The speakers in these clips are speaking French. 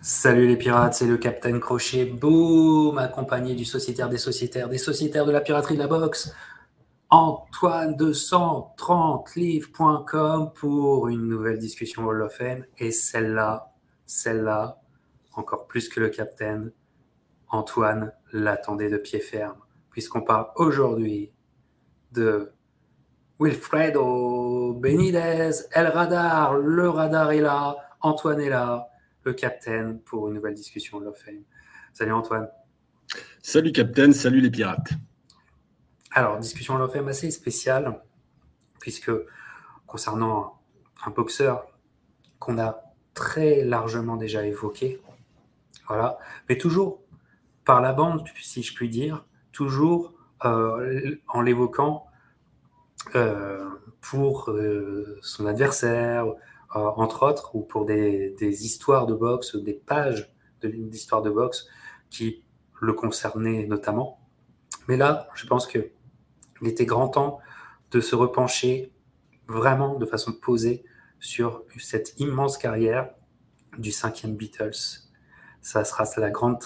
Salut les pirates, c'est le Capitaine Crochet, boum, accompagné du sociétaire des sociétaires, des sociétaires de la piraterie de la boxe, Antoine de 130livres.com pour une nouvelle discussion Hall of Fame. Et celle-là, celle-là, encore plus que le Capitaine, Antoine l'attendait de pied ferme, puisqu'on parle aujourd'hui de Wilfredo Benitez, El Radar, le radar est là, Antoine est là, le capitaine pour une nouvelle discussion de Love Fame. Salut Antoine. Salut capitaine, salut les pirates. Alors, discussion Love Fame assez spéciale, puisque concernant un boxeur qu'on a très largement déjà évoqué, voilà, mais toujours par la bande, si je puis dire, toujours euh, en l'évoquant euh, pour euh, son adversaire, entre autres, ou pour des, histoires de boxe, des pages d'histoire de, de boxe qui le concernaient notamment. Mais là, je pense qu'il était grand temps de se repencher vraiment de façon posée sur cette immense carrière du cinquième Beatles. Ça sera la grande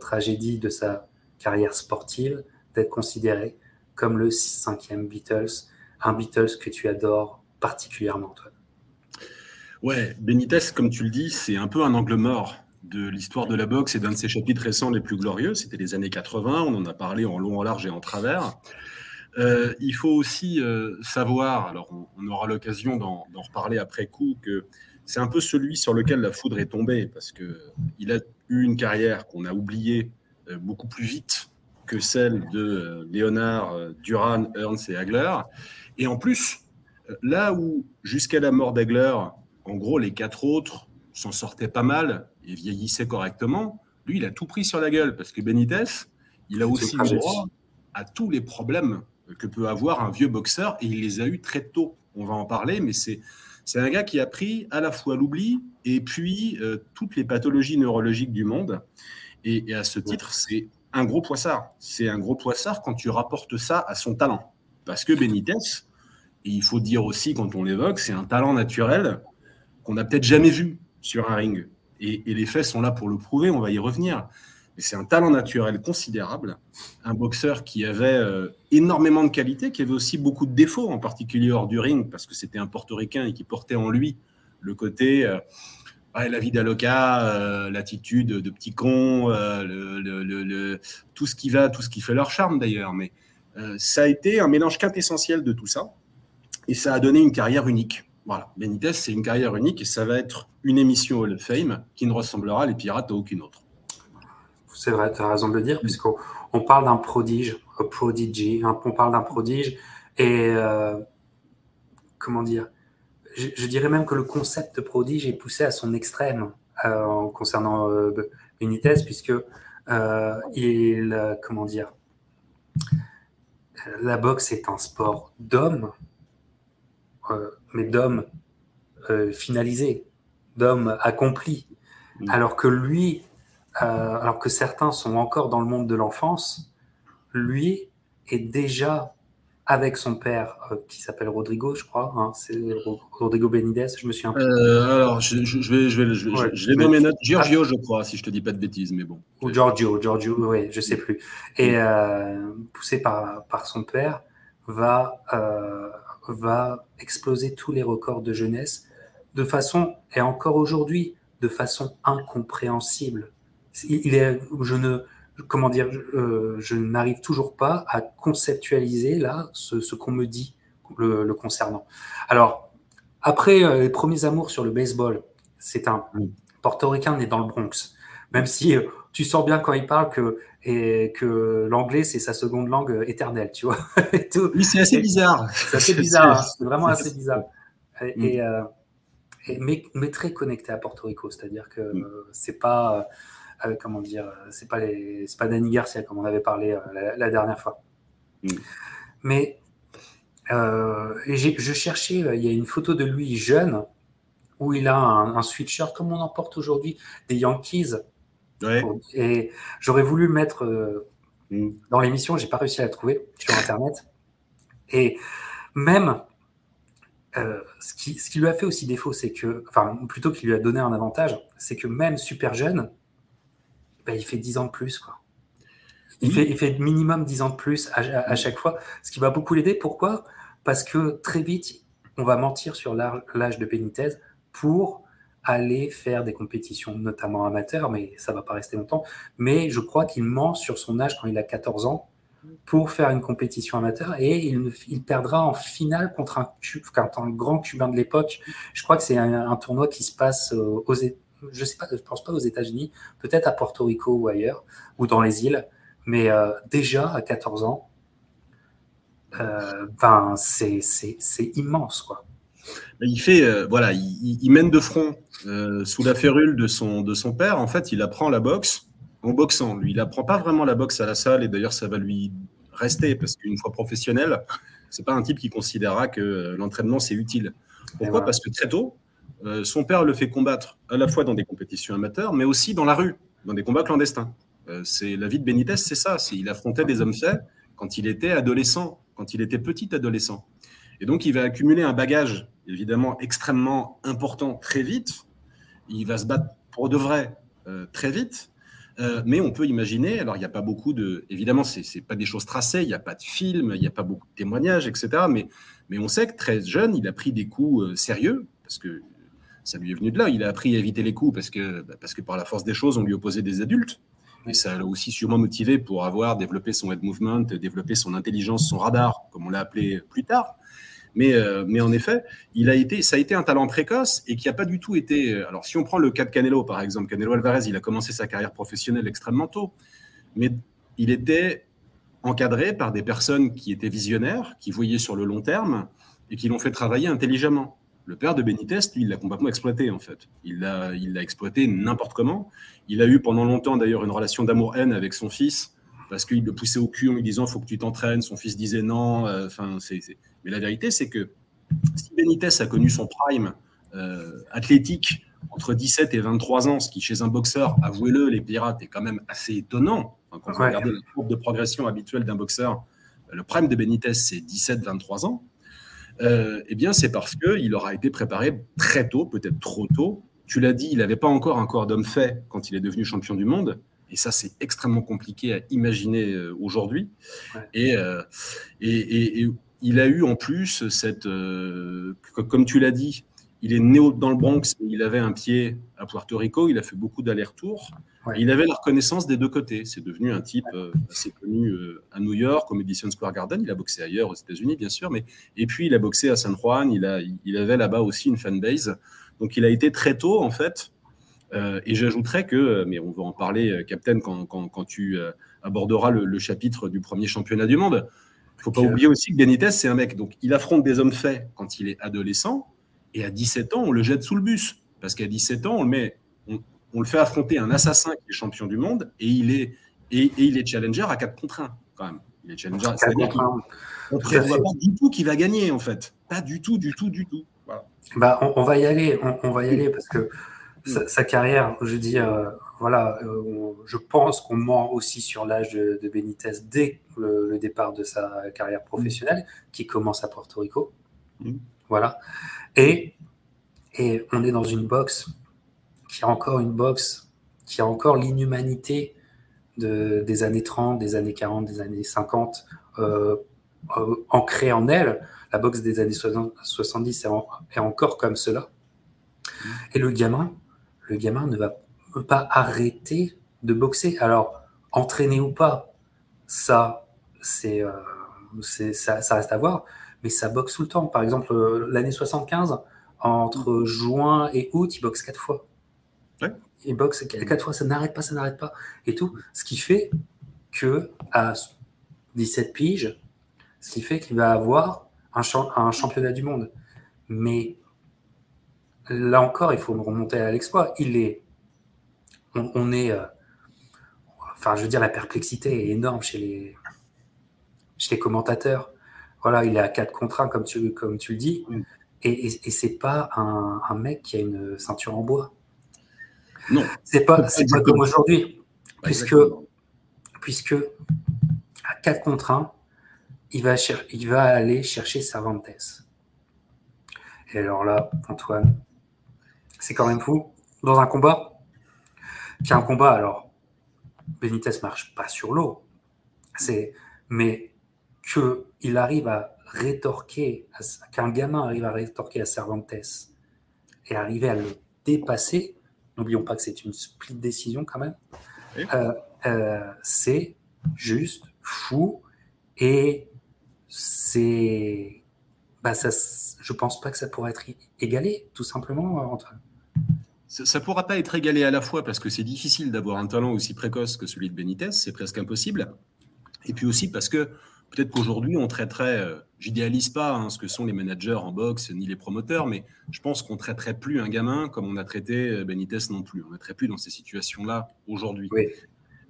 tragédie de sa carrière sportive d'être considéré comme le cinquième Beatles, un Beatles que tu adores particulièrement, toi Ouais, Benitez, comme tu le dis, c'est un peu un angle mort de l'histoire de la boxe et d'un de ses chapitres récents les plus glorieux. C'était les années 80, on en a parlé en long, en large et en travers. Euh, il faut aussi euh, savoir, alors on, aura l'occasion d'en reparler après coup, que c'est un peu celui sur lequel la foudre est tombée, parce qu'il a eu une carrière qu'on a oubliée euh, beaucoup plus vite que celle de Léonard, Duran, Ernst et Hagler. Et en plus, là où jusqu'à la mort d'Hagler, en gros, les quatre autres s'en sortaient pas mal et vieillissaient correctement, lui, il a tout pris sur la gueule parce que Benitez, il a aussi eu droit à tous les problèmes que peut avoir un vieux boxeur et il les a eu très tôt. On va en parler, mais c'est c'est un gars qui a pris à la fois l'oubli et puis euh, toutes les pathologies neurologiques du monde. Et, et à ce titre, c'est un gros poissard. C'est un gros poissard quand tu rapportes ça à son talent. Parce que Benitez, et il faut dire aussi quand on l'évoque, c'est un talent naturel qu'on n'a peut-être jamais vu sur un ring. Et, les faits sont là pour le prouver, on va y revenir. Mais c'est un talent naturel considérable, un boxeur qui avait euh, énormément de qualités, qui avait aussi beaucoup de défauts, en particulier hors du ring, parce que c'était un portoricain et qui portait en lui le côté euh, la vie d'Aloca, euh, l'attitude de petit con, tout ce qui va, tout ce qui fait leur charme d'ailleurs. Mais ça a été un mélange quintessentiel de tout ça, et ça a donné une carrière unique. Voilà, Benitez, c'est une carrière unique et ça va être une émission Hall of Fame qui ne ressemblera les pirates à aucune autre. C'est vrai, tu as raison de le dire, puisqu'on on parle d'un prodige, un prodigy, on parle d'un prodige, et euh, comment dire, je, dirais même que le concept de prodige est poussé à son extrême euh, concernant euh, Benitez, puisque il, comment dire, la boxe est un sport d'hommes, mais d'hommes euh, finalisés, d'hommes accomplis. Mm. Alors que lui, euh, alors que certains sont encore dans le monde de l'enfance, lui est déjà avec son père, euh, qui s'appelle Rodrigo, je crois. Hein, c'est Rodrigo Benitez, je me suis un peu. alors, je, vais, je vais, je, dans mes notes. Giorgio, je crois, si je te dis pas de bêtises, mais bon. Ou Giorgio, Giorgio, oui, je sais plus. Et poussé par, par son père, va va exploser tous les records de jeunesse de façon, et encore aujourd'hui, de façon incompréhensible. Il est, je ne, comment dire, euh, je n'arrive toujours pas à conceptualiser là ce, qu'on me dit le, concernant. Alors, après euh, les premiers amours sur le baseball, c'est un portoricain né dans le Bronx. Même si euh, tu sens bien quand il parle que et que l'anglais c'est sa seconde langue euh, éternelle, tu vois. oui, c'est assez bizarre. C'est assez bizarre, hein. c'est vraiment assez bizarre. Et, euh, mais, mais, très connecté à Porto Rico, c'est-à-dire que mm. c'est pas euh, comment dire, c'est pas les, pas Danny Garcia comme on avait parlé la, dernière fois. Mm. Mais je cherchais, il y a une photo de lui jeune où il a un, un sweatshirt comme on en porte aujourd'hui des Yankees et j'aurais voulu le mettre euh, mm. dans l'émission, j'ai pas réussi à la trouver sur Internet. Et même, euh, ce, qui, ce, qui, lui a fait aussi défaut, c'est que, enfin, plutôt qu'il lui a donné un avantage, c'est que même super jeune, ben, il fait 10 ans de plus, quoi. Il, fait, il fait minimum 10 ans de plus à, à, chaque fois, ce qui va beaucoup l'aider. Pourquoi? Parce que très vite, on va mentir sur l'âge de Benitez pour aller faire des compétitions, notamment amateurs, mais ça va pas rester longtemps. Mais je crois qu'il ment sur son âge quand il a 14 ans pour faire une compétition amateur et il, perdra en finale contre un, grand cubain de l'époque. Je crois que c'est un, tournoi qui se passe euh, aux je sais pense pas aux États-Unis, peut-être à Porto Rico ou ailleurs, ou dans les îles, mais euh, déjà à 14 ans, euh, ben c'est immense quoi. Il fait, euh, voilà, il, il, mène de front sous la férule de son, de son père. En fait, il apprend la boxe en boxant. Lui, il apprend pas vraiment la boxe à la salle et d'ailleurs, ça va lui rester parce qu'une fois professionnel, c'est pas un type qui considérera que l'entraînement c'est utile. Pourquoi? Parce que très tôt, euh, son père le fait combattre à la fois dans des compétitions amateurs, mais aussi dans la rue, dans des combats clandestins. Euh, c'est la vie de Benitez, c'est ça. Il affrontait des hommes faits quand il était adolescent, quand il était petit adolescent. Et donc, il va accumuler un bagage évidemment extrêmement important très vite. Il va se battre pour de vrai euh, très vite. Euh, mais on peut imaginer, alors il n'y a pas beaucoup de, évidemment, ce n'est pas des choses tracées, il n'y a pas de film, il n'y a pas beaucoup de témoignages, etc. Mais, mais on sait que très jeune, il a pris des coups euh, sérieux, parce que ça lui est venu de là. Il a appris à éviter les coups parce que, bah, parce que par la force des choses, on lui opposait des adultes. Et ça l'a aussi sûrement motivé pour avoir développé son head movement, développé son intelligence, son radar, comme on l'a appelé plus tard. Mais, euh, mais en effet, il a été, ça a été un talent précoce et qui n'a pas du tout été. Euh, alors, si on prend le cas de Canelo, par exemple, Canelo Alvarez, il a commencé sa carrière professionnelle extrêmement tôt, mais il était encadré par des personnes qui étaient visionnaires, qui voyaient sur le long terme et qui l'ont fait travailler intelligemment. Le père de Benitez, lui, il l'a complètement exploité, en fait. Il l'a exploité n'importe comment. Il a eu pendant longtemps, d'ailleurs, une relation d'amour-haine avec son fils parce qu'il le poussait au cul en lui disant faut que tu t'entraînes. Son fils disait non. Euh, enfin, c'est, Mais la vérité, c'est que si Benitez a connu son prime euh, athlétique entre 17 et 23 ans, ce qui chez un boxeur, avouez-le, les pirates, est quand même assez étonnant. quand vous regardez la courbe de progression habituelle d'un boxeur, le prime de Benitez, c'est 17-23 ans. Euh, eh bien, c'est parce qu'il aura été préparé très tôt, peut-être trop tôt. Tu l'as dit, il n'avait pas encore un corps d'homme fait quand il est devenu champion du monde. Et ça, c'est extrêmement compliqué à imaginer euh, aujourd'hui. Euh, et, et, et, il a eu en plus cette, euh, comme tu l'as dit, il est né dans le Bronx, mais il avait un pied à Puerto Rico, il a fait beaucoup d'allers-retours. Il avait la reconnaissance des deux côtés. C'est devenu un type assez connu à New York, au Madison Square Garden. Il a boxé ailleurs, aux États-Unis, bien sûr. Mais... Et puis, il a boxé à San Juan. Il, a, il avait là-bas aussi une fanbase. Donc, il a été très tôt, en fait, euh, et j'ajouterais que, mais on va en parler, euh, Captain, quand, quand, tu euh, aborderas le, chapitre du premier championnat du monde. Il ne faut pas oublier aussi que Benitez, c'est un mec. Donc, il affronte des hommes faits quand il est adolescent. Et à 17 ans, on le jette sous le bus. Parce qu'à 17 ans, on le, met, on, le fait affronter un assassin qui est champion du monde. Et il est, et, il est challenger à 4 contre 1, quand même. Il est challenger. C'est-à-dire qu'on ne prévoit pas du tout qu'il va gagner, en fait. Pas du tout, du tout, du tout. Bah, on, va y aller. on va y aller parce que sa, carrière, je dis, euh, voilà, euh, je pense qu'on ment aussi sur l'âge de, Benitez dès le, départ de sa carrière professionnelle, qui commence à Porto Rico. Mm. Voilà. Et, et on est dans une boxe qui a encore une boxe, qui a encore l'inhumanité de, des années 30, des années 40, des années 50, euh, ancrée en elle. La boxe des années 70 est, est encore comme cela. Mm. Et le gamin, le gamin ne va pas arrêter de boxer. Alors, entraîner ou pas, ça, c'est, euh, ça, reste à voir, mais ça boxe tout le temps. Par exemple, euh, l'année 75, entre juin et août, il boxe quatre fois. Il boxe quatre fois, ça n'arrête pas, ça n'arrête pas. Et tout. Ce qui fait que à 17 piges, ce qui fait qu'il va avoir un, un championnat du monde. Mais là encore, il faut remonter à l'exploit. Il est, on, est, euh, enfin, je veux dire, la perplexité est énorme chez les, chez les commentateurs. Voilà, il est à 4 contre 1, comme tu, comme tu le dis. Et, et, c'est pas un, un, mec qui a une ceinture en bois. Non. C'est pas, pas comme aujourd'hui. Puisque, puisque à 4 contre 1, il va, il va aller chercher Cervantes. Et alors là, Antoine, c'est quand même fou. Dans un combat, qui est un combat, alors, Benitez marche pas sur l'eau, c'est, mais qu'il arrive à rétorquer, qu'un gamin arrive à rétorquer à Cervantes et arriver à le dépasser, n'oublions pas que c'est une split décision quand même, euh, euh, c'est juste fou et c'est. Bah ça, je pense pas que ça pourrait être égalé, tout simplement, entre ça ne pourra pas être égalé à la fois parce que c'est difficile d'avoir un talent aussi précoce que celui de Benitez, c'est presque impossible. Et puis aussi parce que peut-être qu'aujourd'hui, on traiterait, euh, j'idéalise pas hein, ce que sont les managers en boxe ni les promoteurs, mais je pense qu'on traiterait plus un gamin comme on a traité euh, Benitez non plus. On ne traiterait plus dans ces situations-là aujourd'hui. Oui.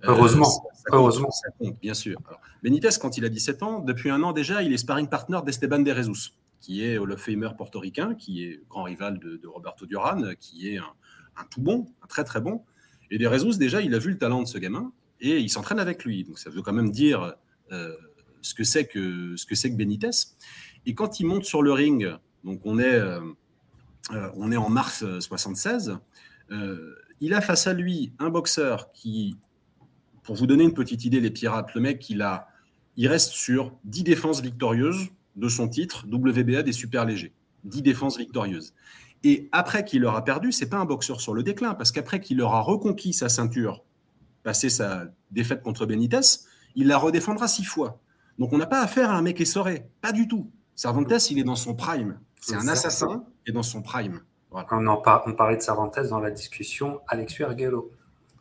Euh, heureusement. Heureusement. Ça compte, bien sûr. Benitez, quand il a 17 ans, depuis un an déjà, il est sparring partner d'Esteban de Jesus, qui est Hall of Famer portoricain, qui est grand rival de, Roberto Duran, qui est un, tout bon, un très très bon. Et de Jesus, déjà, il a vu le talent de ce gamin et il s'entraîne avec lui. Donc ça veut quand même dire ce que c'est que, ce que, que Benitez. Et quand il monte sur le ring, donc on est, euh, euh, on est en mars 76, euh, il a face à lui un boxeur qui, pour vous donner une petite idée, les pirates, le mec, il, a, il reste sur 10 défenses victorieuses de son titre WBA des super légers. 10 défenses victorieuses. Et après qu'il leur a perdu, c'est pas un boxeur sur le déclin, parce qu'après qu'il leur a reconquis sa ceinture, passé sa défaite contre Benitez, il la redéfendra six fois. Donc on n'a pas affaire à un mec essoré, pas du tout. Cervantes, il est dans son prime. C'est un assassin et dans son prime. On, en on parlait de Cervantes dans la discussion Alex Ergello.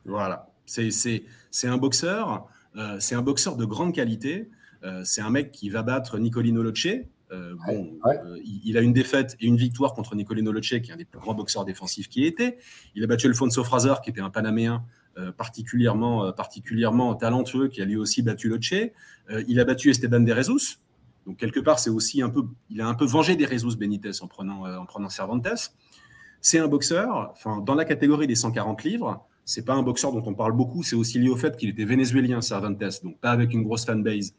Voilà, c'est un boxeur, euh, c'est un boxeur de grande qualité. Euh, c'est un mec qui va battre Nicolino Loce. Euh, bon, il, a une défaite et une victoire contre Nicolino Loce, qui est un des plus grands boxeurs défensifs qui ait été. Il a battu Alfonso Fraser, qui était un Panaméen euh, particulièrement, euh, particulièrement talentueux qui a lui aussi battu Loche. Euh, il a battu Esteban de Jesus. Donc quelque part, c'est aussi un peu, il a un peu vengé des Jesus Benitez en prenant, en prenant Cervantes. C'est un boxeur, enfin, dans la catégorie des 140 livres, c'est pas un boxeur dont on parle beaucoup, c'est aussi lié au fait qu'il était vénézuélien, Cervantes, donc pas avec une grosse fanbase,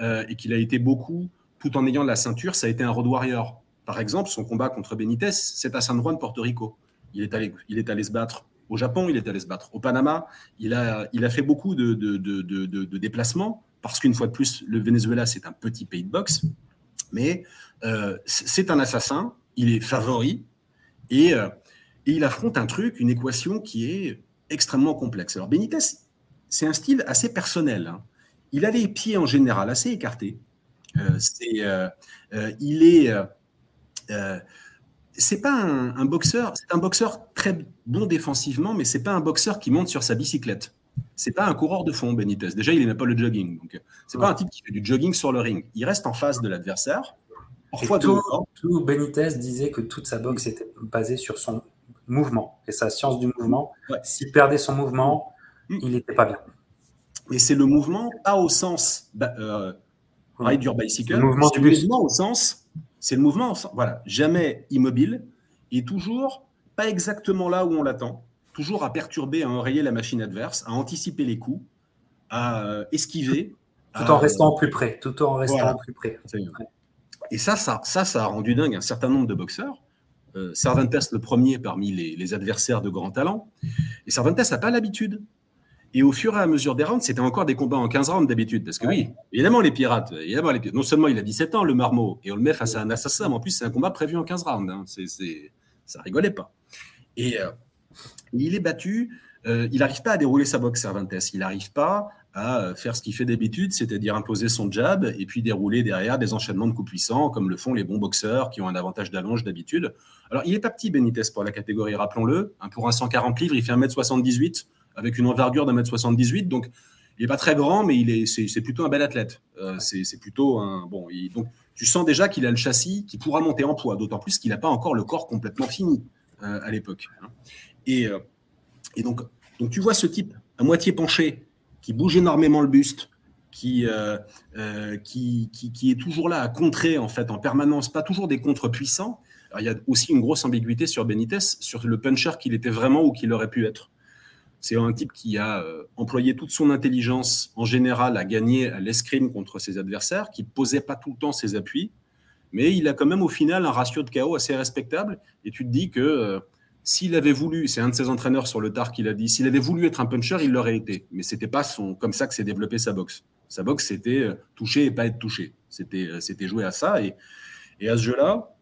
euh, et qu'il a été beaucoup, tout en ayant la ceinture, ça a été un road warrior. Par exemple, son combat contre Benitez, c'est à San Juan, Porto Rico. Il est allé, il est allé se battre au Japon, il est allé se battre. Au Panama, il a, il a fait beaucoup de, de, déplacements, parce qu'une fois de plus, le Venezuela, c'est un petit pays de boxe, mais euh, c'est un assassin, il est favori, et, euh, et, il affronte un truc, une équation qui est extrêmement complexe. Alors Benitez, c'est un style assez personnel. Hein. Il a les pieds en général assez écartés. Euh, il est c'est pas un, boxeur, c'est un boxeur très bon défensivement, mais c'est pas un boxeur qui monte sur sa bicyclette. C'est pas un coureur de fond, Benitez. Déjà, il n'aime pas le jogging. Donc, c'est pas un type qui fait du jogging sur le ring. Il reste en face de l'adversaire. Parfois, tout, tout, Benitez disait que toute sa boxe était basée sur son mouvement et sa science du mouvement. S'il perdait son mouvement, mm. il n'était pas bien. Et c'est le mouvement, pas au sens bah, euh, ride your bicycle, le mouvement du mouvement au sens c'est le mouvement, voilà, jamais immobile et toujours pas exactement là où on l'attend, toujours à perturber, à enrayer la machine adverse, à anticiper les coups, à euh, esquiver. Tout en restant plus près, tout en restant plus près. Et ça, ça, ça, ça a rendu dingue un certain nombre de boxeurs. Euh, Cervantes, le premier parmi les, les, adversaires de grand talent. Et Cervantes n'a pas l'habitude et au fur et à mesure des rounds, c'était encore des combats en 15 rounds d'habitude. Parce que oui, évidemment, les pirates, évidemment, les non seulement il a 17 ans, le marmot, et on le met face à un assassin, mais en plus, c'est un combat prévu en 15 rounds. Hein. C'est, ça rigolait pas. Et euh, il est battu. Euh, il n'arrive pas à dérouler sa boxe Cervantes. Il n'arrive pas à faire ce qu'il fait d'habitude, c'est-à-dire imposer son jab et puis dérouler derrière des enchaînements de coups puissants, comme le font les bons boxeurs qui ont un avantage d'allonge d'habitude. Alors, il n'est pas petit, Benitez, pour la catégorie, rappelons-le. Pour un 140 livres, il fait 1m78 avec une envergure d'un mètre 78. Donc, il n'est pas très grand, mais il est, c'est, plutôt un bel athlète. Euh, c'est, plutôt un. Bon, donc, tu sens déjà qu'il a le châssis qui pourra monter en poids, d'autant plus qu'il n'a pas encore le corps complètement fini euh, à l'époque. Hein. Et, euh, et donc, donc, tu vois ce type à moitié penché qui bouge énormément le buste, qui, qui, qui, qui, est toujours là à contrer en fait en permanence, pas toujours des contres puissants. il y a aussi une grosse ambiguïté sur Benitez, sur le puncher qu'il était vraiment ou qu'il aurait pu être. C'est un type qui a euh, employé toute son intelligence en général à gagner à l'escrime contre ses adversaires, qui posait pas tout le temps ses appuis, mais il a quand même au final un ratio de KO assez respectable. Et tu te dis que euh, s'il avait voulu, c'est un de ses entraîneurs sur le tard qui l'a dit, s'il avait voulu être un puncher, il l'aurait été. Mais c'était pas son, comme ça que s'est développé sa boxe. Sa boxe, c'était euh, toucher et pas être touché. C'était, joué à ça. Et, et à ce jeu-là,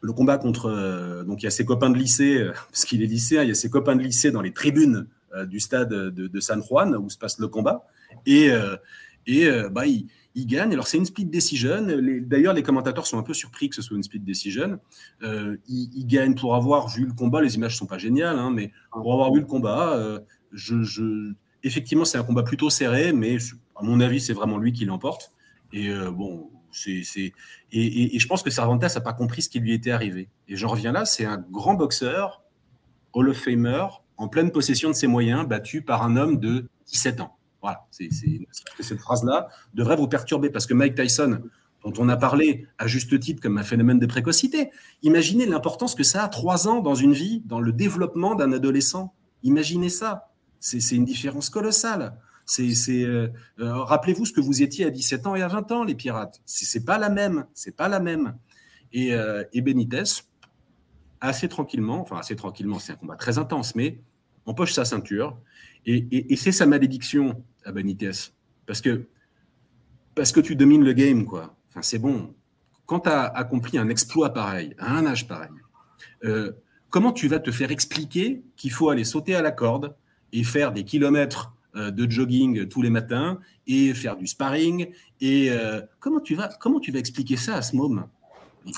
le combat contre. donc il y a ses copains de lycée, parce qu'il est lycéen, il y a ses copains de lycée dans les tribunes du stade de, San Juan où se passe le combat. Et, et bah, il gagne. Alors, c'est une split decision. D'ailleurs, les commentateurs sont un peu surpris que ce soit une split decision. Euh, il, gagne pour avoir vu le combat. Les images ne sont pas géniales, hein, mais pour avoir vu le combat, euh, je, effectivement, c'est un combat plutôt serré, mais à mon avis, c'est vraiment lui qui l'emporte. Et euh, bon, c'est. Et, et, je pense que Cervantes n'a pas compris ce qui lui était arrivé. Et j'en reviens là, c'est un grand boxeur, Hall of Famer, en pleine possession de ses moyens, battu par un homme de 17 ans. Voilà, c'est, cette phrase-là devrait vous perturber parce que Mike Tyson, dont on a parlé à juste titre comme un phénomène de précocité, imaginez l'importance que ça a trois ans dans une vie, dans le développement d'un adolescent. Imaginez ça. C'est, une différence colossale. C'est, euh, euh, rappelez-vous ce que vous étiez à 17 ans et à 20 ans, les pirates. C'est, pas la même. C'est pas la même. Et, euh, et Benitez, assez tranquillement, enfin assez tranquillement, c'est un combat très intense, mais empoche sa ceinture. Et, c'est sa malédiction à Benitez. Parce que, parce que tu domines le game, quoi. Enfin, c'est bon. Quand tu as accompli un exploit pareil, à un âge pareil, euh, comment tu vas te faire expliquer qu'il faut aller sauter à la corde et faire des kilomètres euh, de jogging tous les matins et faire du sparring et euh, comment tu vas comment tu vas expliquer ça à ce môme?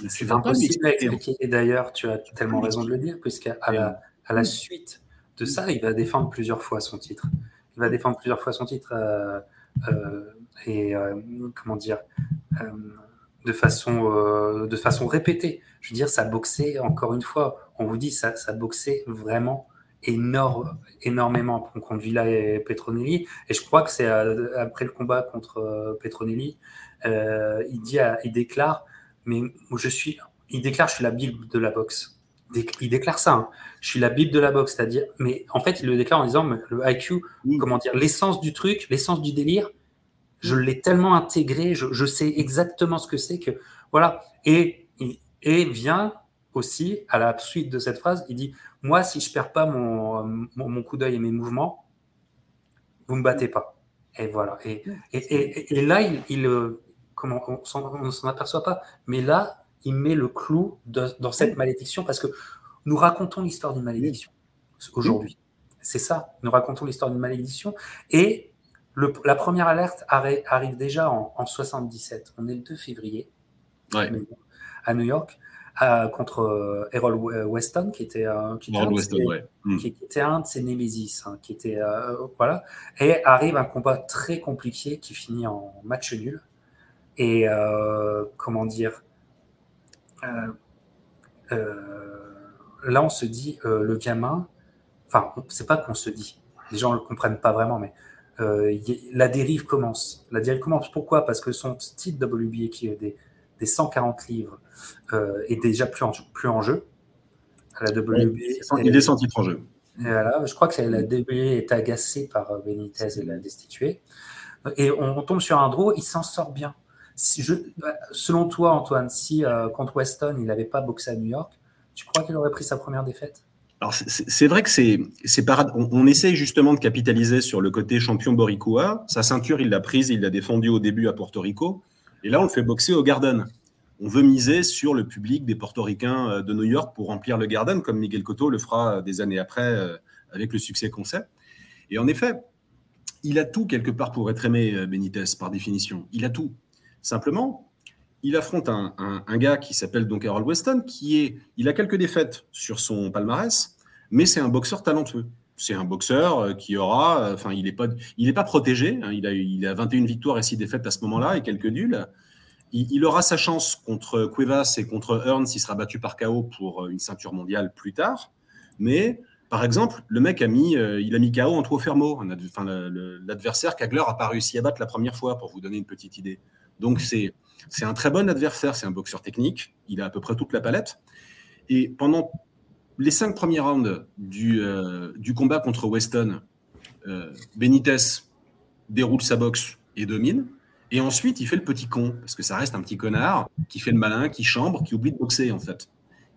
C'est impossible à expliquer. Et d'ailleurs, tu as tellement raison de le dire, puisqu'à la, à la suite de ça, il va défendre plusieurs fois son titre. Il va défendre plusieurs fois son titre euh, euh, et euh, comment dire de façon de façon répétée. Je veux dire, ça boxait encore une fois. On vous dit ça, ça boxait vraiment énorme, énormément contre Villa et Petronelli. Et je crois que c'est après le combat contre Petronelli, il dit, il déclare, mais je suis, il déclare, je suis la bible de la boxe il déclare ça. Hein. Je suis la bible de la boxe, c'est-à-dire, mais en fait, il le déclare en disant le IQ, comment dire, l'essence du truc, l'essence du délire, je l'ai tellement intégré, je, sais exactement ce que c'est que voilà. Et et vient aussi à la suite de cette phrase, il dit moi, si je perds pas mon, mon, coup d'œil et mes mouvements, vous me battez pas. Et voilà. Et, et, et, là, il, il comment on ne s'en aperçoit pas, mais là, il met le clou dans cette malédiction parce que nous racontons l'histoire d'une malédiction aujourd'hui. C'est ça, nous racontons l'histoire d'une malédiction. Et la première alerte arrive déjà en, 77. On est le 2 février à New York. contre euh, Errol Weston, qui était, qui, était hmm. qui, était un de ses némésis, hein, qui était euh, voilà, et arrive un combat très compliqué qui finit en match nul. Et euh, comment dire, euh, euh, là, on se dit, euh, le gamin, enfin, c'est pas qu'on se dit, les gens ne le comprennent pas vraiment, mais la dérive commence. La dérive commence. Pourquoi? Parce que son titre WBA, qui est des, 140 livres, est déjà plus en, plus en jeu. La WBA, il est sans titre en jeu. Voilà, je crois que la WBA est agacée par Benitez et l'a destitué. Et on, on, tombe sur un draw, il s'en sort bien selon toi, Antoine, si euh, contre Weston, il n'avait pas boxé à New York, tu crois qu'il aurait pris sa première défaite? Alors c'est vrai que c'est. On, on, essaye justement de capitaliser sur le côté champion Boricua. Sa ceinture, il l'a prise, il l'a défendue au début à Porto Rico. Et là, on le fait boxer au Garden. On veut miser sur le public des Portoricains euh, de New York pour remplir le Garden, comme Miguel Cotto le fera euh, des années après avec le succès qu'on sait. Et en effet, il a tout quelque part pour être aimé, Benitez, par définition. Il a tout. Simplement, il affronte un, gars qui s'appelle donc Harold Weston, qui est, il a quelques défaites sur son palmarès, mais c'est un boxeur talentueux. C'est un boxeur euh, qui aura, euh, enfin, il n'est pas, il pas protégé. Hein. il, a, il a 21 victoires et 6 défaites à ce moment-là et quelques nuls. Il, aura sa chance contre Cuevas et contre Hearn s'il sera battu par KO pour euh, une ceinture mondiale plus tard. Mais par exemple, le mec a mis, il a mis KO Antoine Fermo, l'adversaire qu'Agler n'a pas réussi à battre la première fois, pour vous donner une petite idée. Donc c'est un très bon adversaire, c'est un boxeur technique, il a à peu près toute la palette. Et pendant les cinq premiers rounds du, euh, du combat contre Weston, euh, Benitez déroule sa boxe et domine. Et ensuite, il fait le petit con, parce que ça reste un petit connard qui fait le malin, qui chambre, qui oublie de boxer, en fait.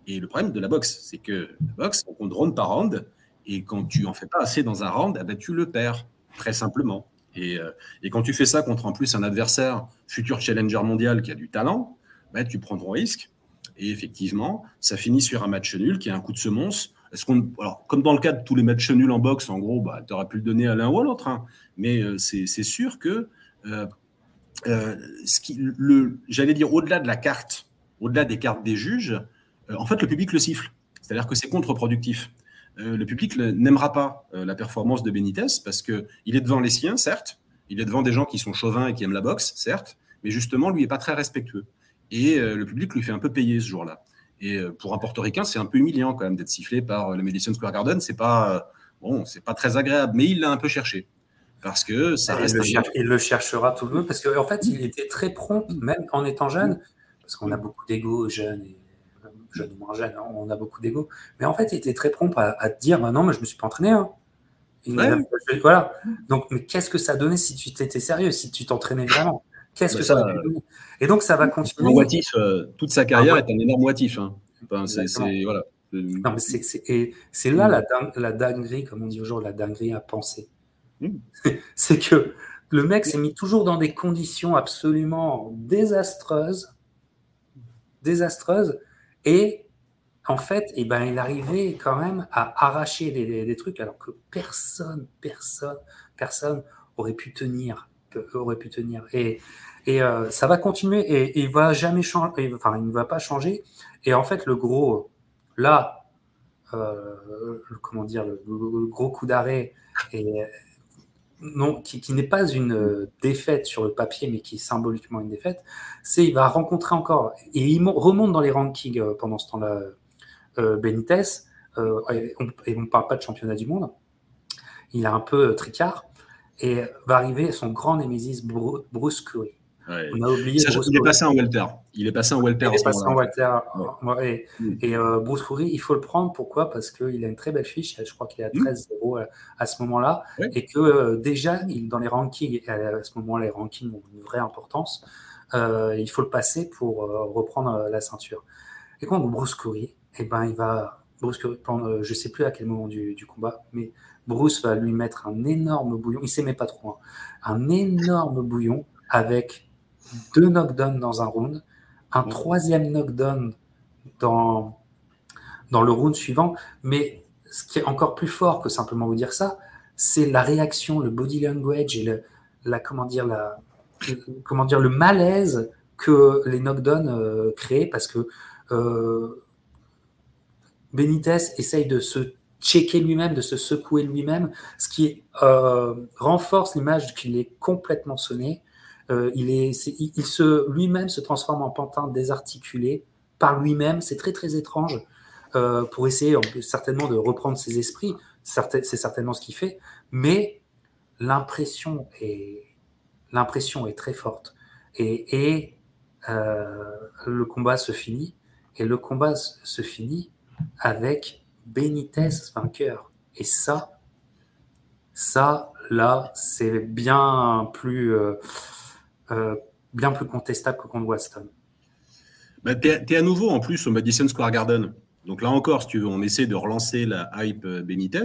Et le problème de la boxe, c'est que la boxe, on compte round par round, et quand tu en fais pas assez dans un round, eh ben, tu le perds, très simplement. Et, euh, et, quand tu fais ça contre en plus un adversaire, futur challenger mondial qui a du talent, ben, tu prends ton risque. Et effectivement, ça finit sur un match nul qui est un coup de semonce. Est-ce qu'on, alors, comme dans le cas de tous les matchs nuls en boxe, en gros, bah, tu aurais pu le donner à l'un ou à l'autre. Hein. Mais euh, c'est sûr que euh, ce qui, le, j'allais dire au-delà de la carte, au-delà des cartes des juges, en fait, le public le siffle. C'est-à-dire que c'est contre-productif. Euh, le public n'aimera pas la performance de Benitez parce que il est devant les siens, certes. Il est devant des gens qui sont chauvins et qui aiment la boxe, certes. Mais justement, lui est pas très respectueux. Et le public lui fait un peu payer ce jour-là. Et pour un portoricain, c'est un peu humiliant quand même d'être sifflé par le Madison Square Garden. C'est pas bon, c'est pas très agréable, mais il l'a un peu cherché parce que ça reste. Il le, cherchera tout le monde parce qu'en en fait, il était très prompt, même en étant jeune, parce qu'on a beaucoup d'ego jeunes et jeunes ou moins jeunes, hein, on a beaucoup d'ego. Mais en fait, il était très prompt à, dire bah non, mais je me suis pas entraîné. Hein. voilà. Donc, mais qu'est-ce que ça donnait si tu étais sérieux, si tu t'entraînais vraiment? Qu'est-ce bah que ça, ça Et donc, ça va continuer. Euh, toute sa carrière ah, est un énorme moitif. Hein. c'est, voilà. et c'est là la, la dinguerie, comme on dit aujourd'hui, la dinguerie à penser. Hmm. c'est que le mec s'est mis toujours dans des conditions absolument désastreuses, désastreuses, et en fait, eh ben, il arrivait quand même à arracher des, trucs alors que personne, personne, personne aurait pu tenir, aurait pu tenir. Et, et euh, ça va continuer et, il va jamais changer, enfin, il ne va pas changer. Et en fait, le gros, là, euh, comment dire, le, gros coup d'arrêt non, qui, n'est pas une euh, défaite sur le papier, mais qui est symboliquement une défaite, c'est il va rencontrer encore, et il remonte dans les rankings euh, pendant ce temps-là, euh, Benitez, et on ne parle pas de championnat du monde, il a un peu tricard, et va arriver son grand némésis Bruce Curry. On a oublié. il est passé en welter. Il est passé en welter. Il est passé en welter. Et, mm. euh, Bruce Coury, il faut le prendre. Pourquoi? Parce qu'il a une très belle fiche. Je crois qu'il est à 13-0 mm. à, ce moment-là. Et que euh, déjà, il, dans les rankings, à ce moment-là, les rankings ont une vraie importance. Euh, il faut le passer pour reprendre la ceinture. Et quand Bruce Coury, eh ben, il va. Bruce je ne sais plus à quel moment du, combat, mais Bruce va lui mettre un énorme bouillon. Il s'aimait pas trop. Hein. un énorme bouillon avec deux knockdowns dans un round, un troisième knockdown dans, dans le round suivant. Mais ce qui est encore plus fort que simplement vous dire ça, c'est la réaction, le body language et le, la, comment dire, la, comment dire, le malaise que les knockdowns euh, créent parce que euh, Benitez essaye de se checker lui-même, de se secouer lui-même, ce qui euh, renforce l'image qu'il est complètement sonné euh, il, se, lui-même se transforme en pantin désarticulé par lui-même. C'est très très étrange euh, pour essayer certainement de reprendre ses esprits. C'est certainement ce qu'il fait, mais l'impression est, l'impression est très forte. Et, euh, le combat se finit. Et le combat se finit avec Benitez vainqueur. Et ça, ça, là, c'est bien plus. Bien plus contestable que contre Waston. Bah, tu es, à nouveau en plus au Madison Square Garden. Donc là encore, si tu veux, on essaie de relancer la hype euh, Benitez.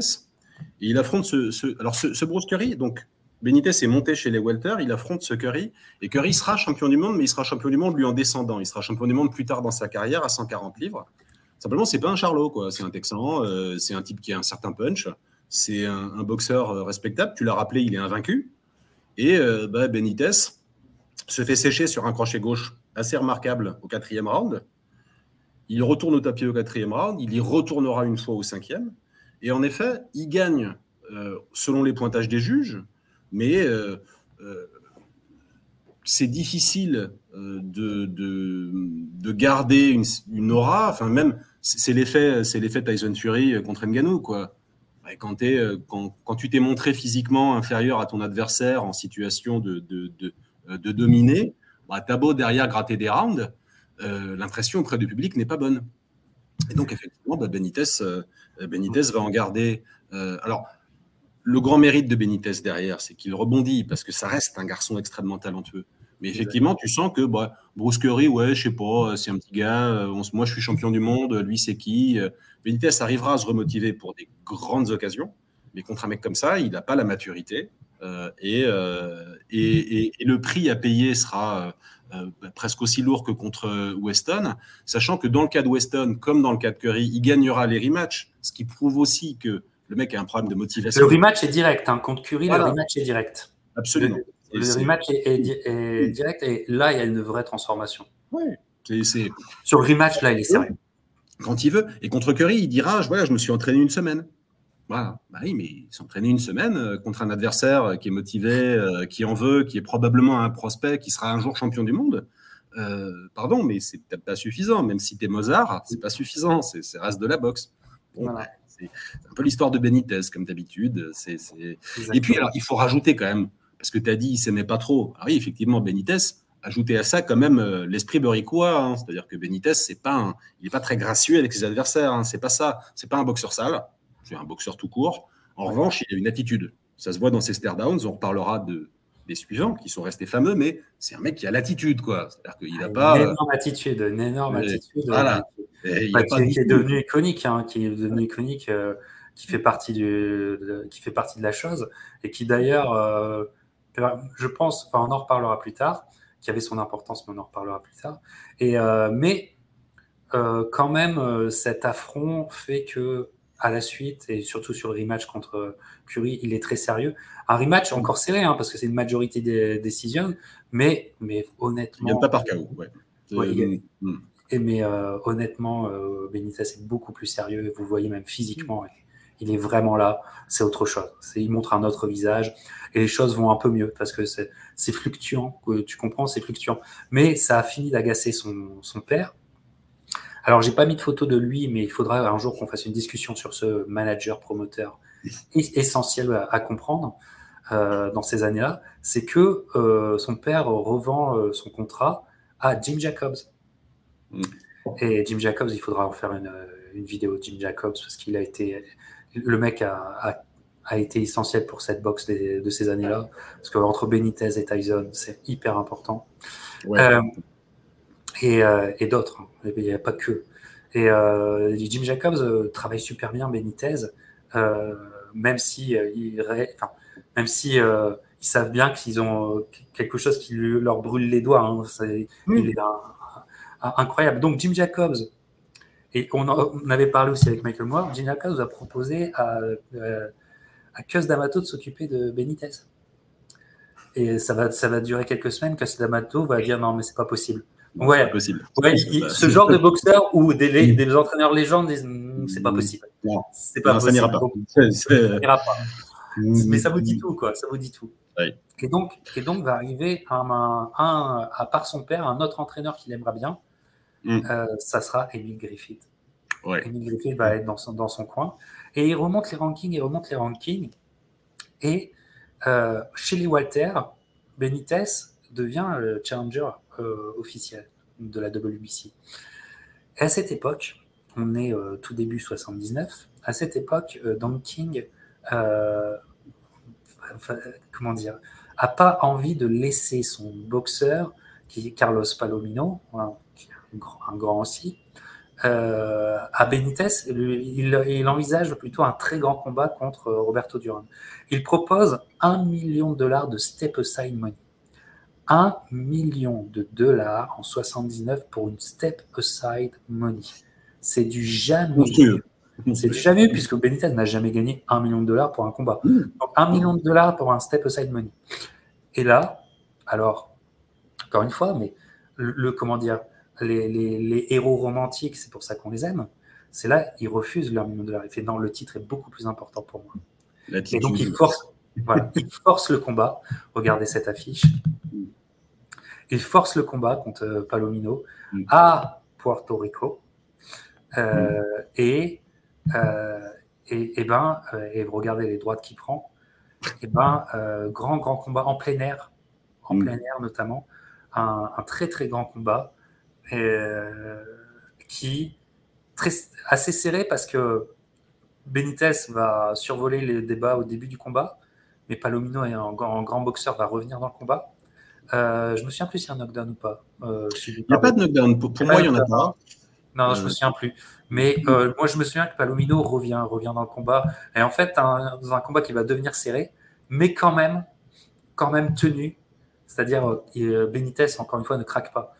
Et il affronte ce, alors ce, Bruce Curry. Donc Benitez est monté chez les Welter, il affronte ce Curry. Et Curry sera champion du monde, mais il sera champion du monde lui en descendant. Il sera champion du monde plus tard dans sa carrière à 140 livres. Simplement, c'est pas un charlot, quoi. C'est un Texan, euh, c'est un type qui a un certain punch, c'est un, boxeur respectable. Tu l'as rappelé, il est invaincu. Et bah, Benitez, se fait sécher sur un crochet gauche assez remarquable au quatrième round. Il retourne au tapis au quatrième round, il y retournera une fois au cinquième. Et en effet, il gagne euh, selon les pointages des juges, mais euh, euh, c'est difficile de, de, garder une, aura. Enfin, même, c'est l'effet, c'est l'effet Tyson Fury contre Ngannou, quoi. Quand, quand, quand, tu t'es montré physiquement inférieur à ton adversaire en situation de, de dominer, bah, t'as beau derrière gratter des rounds, euh, l'impression auprès du public n'est pas bonne. Et donc, effectivement, bah, Benitez, euh, Benitez va en garder. alors, le grand mérite de Benitez derrière, c'est qu'il rebondit parce que ça reste un garçon extrêmement talentueux. Mais effectivement, tu sens que bah, Bruce Curry, ouais, je sais pas, c'est un petit gars. moi, je suis champion du monde. Lui, c'est qui Benitez arrivera à se remotiver pour des grandes occasions, mais contre un mec comme ça, il n'a pas la maturité. Et, et, le prix à payer sera euh, bah, presque aussi lourd que contre euh, Weston, sachant que dans le cas de Weston, comme dans le cas de Curry, il gagnera les rematchs, ce qui prouve aussi que le mec a un problème de motivation. Le rematch est direct, hein. contre Curry, le rematch est direct. Absolument. Le, rematch est, direct et là, il y a une vraie transformation. Oui. Sur le rematch, là, il est sérieux. Quand il veut. Et contre Curry, il dira voilà, je me suis entraîné une semaine. Voilà. Bah oui, mais s'entraîner une semaine euh, contre un adversaire euh, qui est motivé, euh, qui en veut, qui est probablement un prospect qui sera un jour champion du monde. pardon, mais c'est peut-être pas suffisant. Même si tu es Mozart, c'est pas suffisant. C'est reste de la boxe. C'est un peu l'histoire de Benitez, comme d'habitude. Et puis, alors, il faut rajouter quand même, parce que tu as dit, il s'aimait pas trop. Oui, effectivement, Benitez, ajouter à ça quand même l'esprit bericois. Hein. C'est-à-dire que Benitez, c'est pas il n'est pas très gracieux avec ses adversaires. Hein. C'est pas ça. C'est pas un boxeur sale c'est un boxeur tout court. En revanche, il a une attitude. Ça se voit dans ses stare downs. On reparlera de, des suivants qui sont restés fameux, mais c'est un mec qui a l'attitude, quoi. C'est-à-dire qu'il n'a pas. Une énorme attitude, une énorme attitude. Voilà. Bah, qui, est devenu iconique, hein, qui est devenu iconique, euh, qui fait partie du, de, qui fait partie de la chose, et qui d'ailleurs, euh, je pense, enfin, on en reparlera plus tard, qui avait son importance, mais on en reparlera plus tard. Et euh, mais quand même, cet affront fait que à la suite, et surtout sur le rematch contre Curry, il est très sérieux. Un rematch encore serré, hein, parce que c'est une majorité des décisions, mais, mais honnêtement. Il n'y a pas par KO, ouais. Euh, hmm. et, mais euh, honnêtement, euh, Benitez est beaucoup plus sérieux, vous voyez même physiquement, il est vraiment là, c'est autre chose. Il montre un autre visage, et les choses vont un peu mieux, parce que c'est fluctuant, tu comprends, c'est fluctuant. Mais ça a fini d'agacer son, son père, alors, j'ai pas mis de photo de lui, mais il faudra un jour qu'on fasse une discussion sur ce manager promoteur essentiel à, comprendre euh, dans ces années-là. C'est que euh, son père revend euh, son contrat à Jim Jacobs. Mm. Et Jim Jacobs, il faudra en faire une, vidéo de Jim Jacobs parce qu'il a été. Le mec a, été essentiel pour cette boxe de ces années-là. Parce qu'entre Benitez et Tyson, c'est hyper important. Euh, et, d'autres. Hein. Il n'y a pas que. Et euh, Jim Jacobs euh, travaille super bien Benitez, même si il, même si ils savent bien qu'ils ont quelque chose qui leur brûle les doigts. Hein. Il est incroyable. Donc Jim Jacobs, et on, on, avait parlé aussi avec Michael Moore, Jim Jacobs a proposé à, à Cus D'Amato de s'occuper de Benitez. Et ça va, ça va durer quelques semaines. Cus D'Amato va dire non mais c'est pas possible. Ouais, possible. Ouais, ce genre de boxeur où des, des entraîneurs légendes disent hmm, c'est pas possible. Non, c'est pas possible. Ça n'ira pas. pas. Mais ça vous dit tout, quoi. Ça vous dit tout. Et donc, et donc va arriver un, un, à part son père, un autre entraîneur qu'il aimera bien. Mm. Euh, ça sera Emile Griffith. Ouais. Emile Griffith va être dans son, dans son coin. Et il remonte les rankings, il remonte les rankings. Et euh, chez les Walter, Benitez devient le challenger euh, officiel de la WBC. Et à cette époque, on est euh, tout début 79, à cette époque, euh, Don King, comment dire, a pas envie de laisser son boxeur, qui est Carlos Palomino, est un grand, aussi, à Benitez, il, il, envisage plutôt un très grand combat contre Roberto Duran. Il propose un million de dollars de step-aside money. 1 million de dollars en 79 pour une step aside money. C'est du jamais vu. C'est du jamais vu puisque Benitez n'a jamais gagné 1 million de dollars pour un combat. Hmm. Donc 1 million de dollars pour un step aside money. Et là, alors, encore une fois, mais le, comment dire, les, héros romantiques, c'est pour ça qu'on les aime. C'est là, ils refusent leur million de dollars. Il fait non, le titre est beaucoup plus important pour moi. Et donc il force, il force le combat. Regardez cette affiche. Il force le combat contre euh, Palomino mm. à Puerto Rico. Euh, et, euh, et, ben, et regardez les droites qu'il prend. Et ben, grand, grand combat en plein air, en mm. plein air notamment. Un, très, très grand combat qui très, assez serré parce que Benitez va survoler les débats au début du combat, mais Palomino, est un, grand boxeur, va revenir dans le combat. Euh, je me souviens plus s'il y a un knockdown ou pas. Euh, il n'y a pas de knockdown. Pour, moi, il n'y en a pas. Non, je me souviens plus. Mais moi, je me souviens que Palomino revient, revient dans le combat. Et en fait, dans un combat qui va devenir serré, mais quand même, quand même tenu. C'est-à-dire, Benitez, encore une fois, ne craque pas.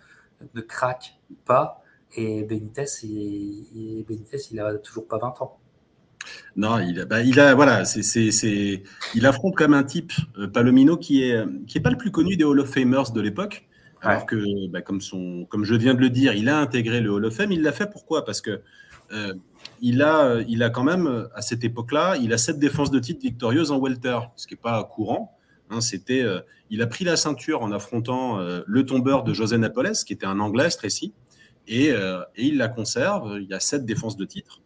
Ne craque pas. Et Benitez, il, Benitez, il a toujours pas 20 ans. Non, il a, bah, il a voilà, c'est, il affronte comme un type, euh, Palomino, qui est, qui est pas le plus connu des Hall of Famers de l'époque. Alors que, bah, comme, son, comme je viens de le dire, il a intégré le Hall of Fame. Il l'a fait pourquoi? Parce que euh, il, a, il a quand même, à cette époque-là, il a sept défenses de titre victorieuses en welter, ce qui n'est pas courant. Hein, c'était, euh, il a pris la ceinture en affrontant le tombeur de José Napoles, qui était un Anglais, Stressy, et, et il la conserve. Il y a sept défenses de titre.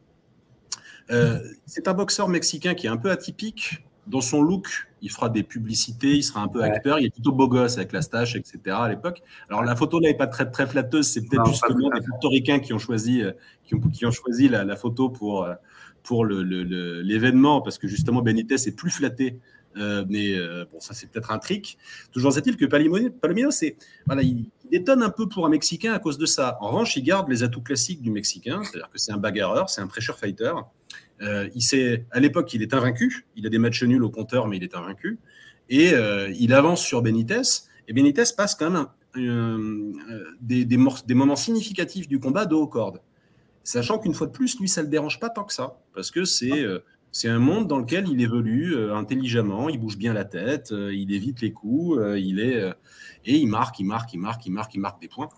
Euh, c'est un boxeur mexicain qui est un peu atypique. Dans son look, il fera des publicités, il sera un peu acteur, il est plutôt beau gosse avec la stache, etc. à l'époque. Alors la photo là n'est pas très, très flatteuse, c'est peut-être justement des portoricains qui ont choisi, euh, qui ont, qui ont choisi la, photo pour, euh, pour l'événement, parce que justement Benitez est plus flatté mais bon, ça c'est peut-être un trick. Toujours est-il que Palomino, c'est voilà, il, étonne un peu pour un Mexicain à cause de ça. En revanche, il garde les atouts classiques du Mexicain, c'est-à-dire que c'est un bagarreur, c'est un pressure fighter. Euh, il à l'époque, il est invaincu. Il a des matchs nuls au compteur, mais il est invaincu. Et euh, il avance sur Benitez. Et Benitez passe quand même euh, des, des, moments significatifs du combat de haut corde. Sachant qu'une fois de plus, lui, ça ne le dérange pas tant que ça. Parce que c'est c'est un monde dans lequel il évolue intelligemment, il bouge bien la tête, il évite les coups, il est, et il marque, il marque, il marque, il marque, il marque des points.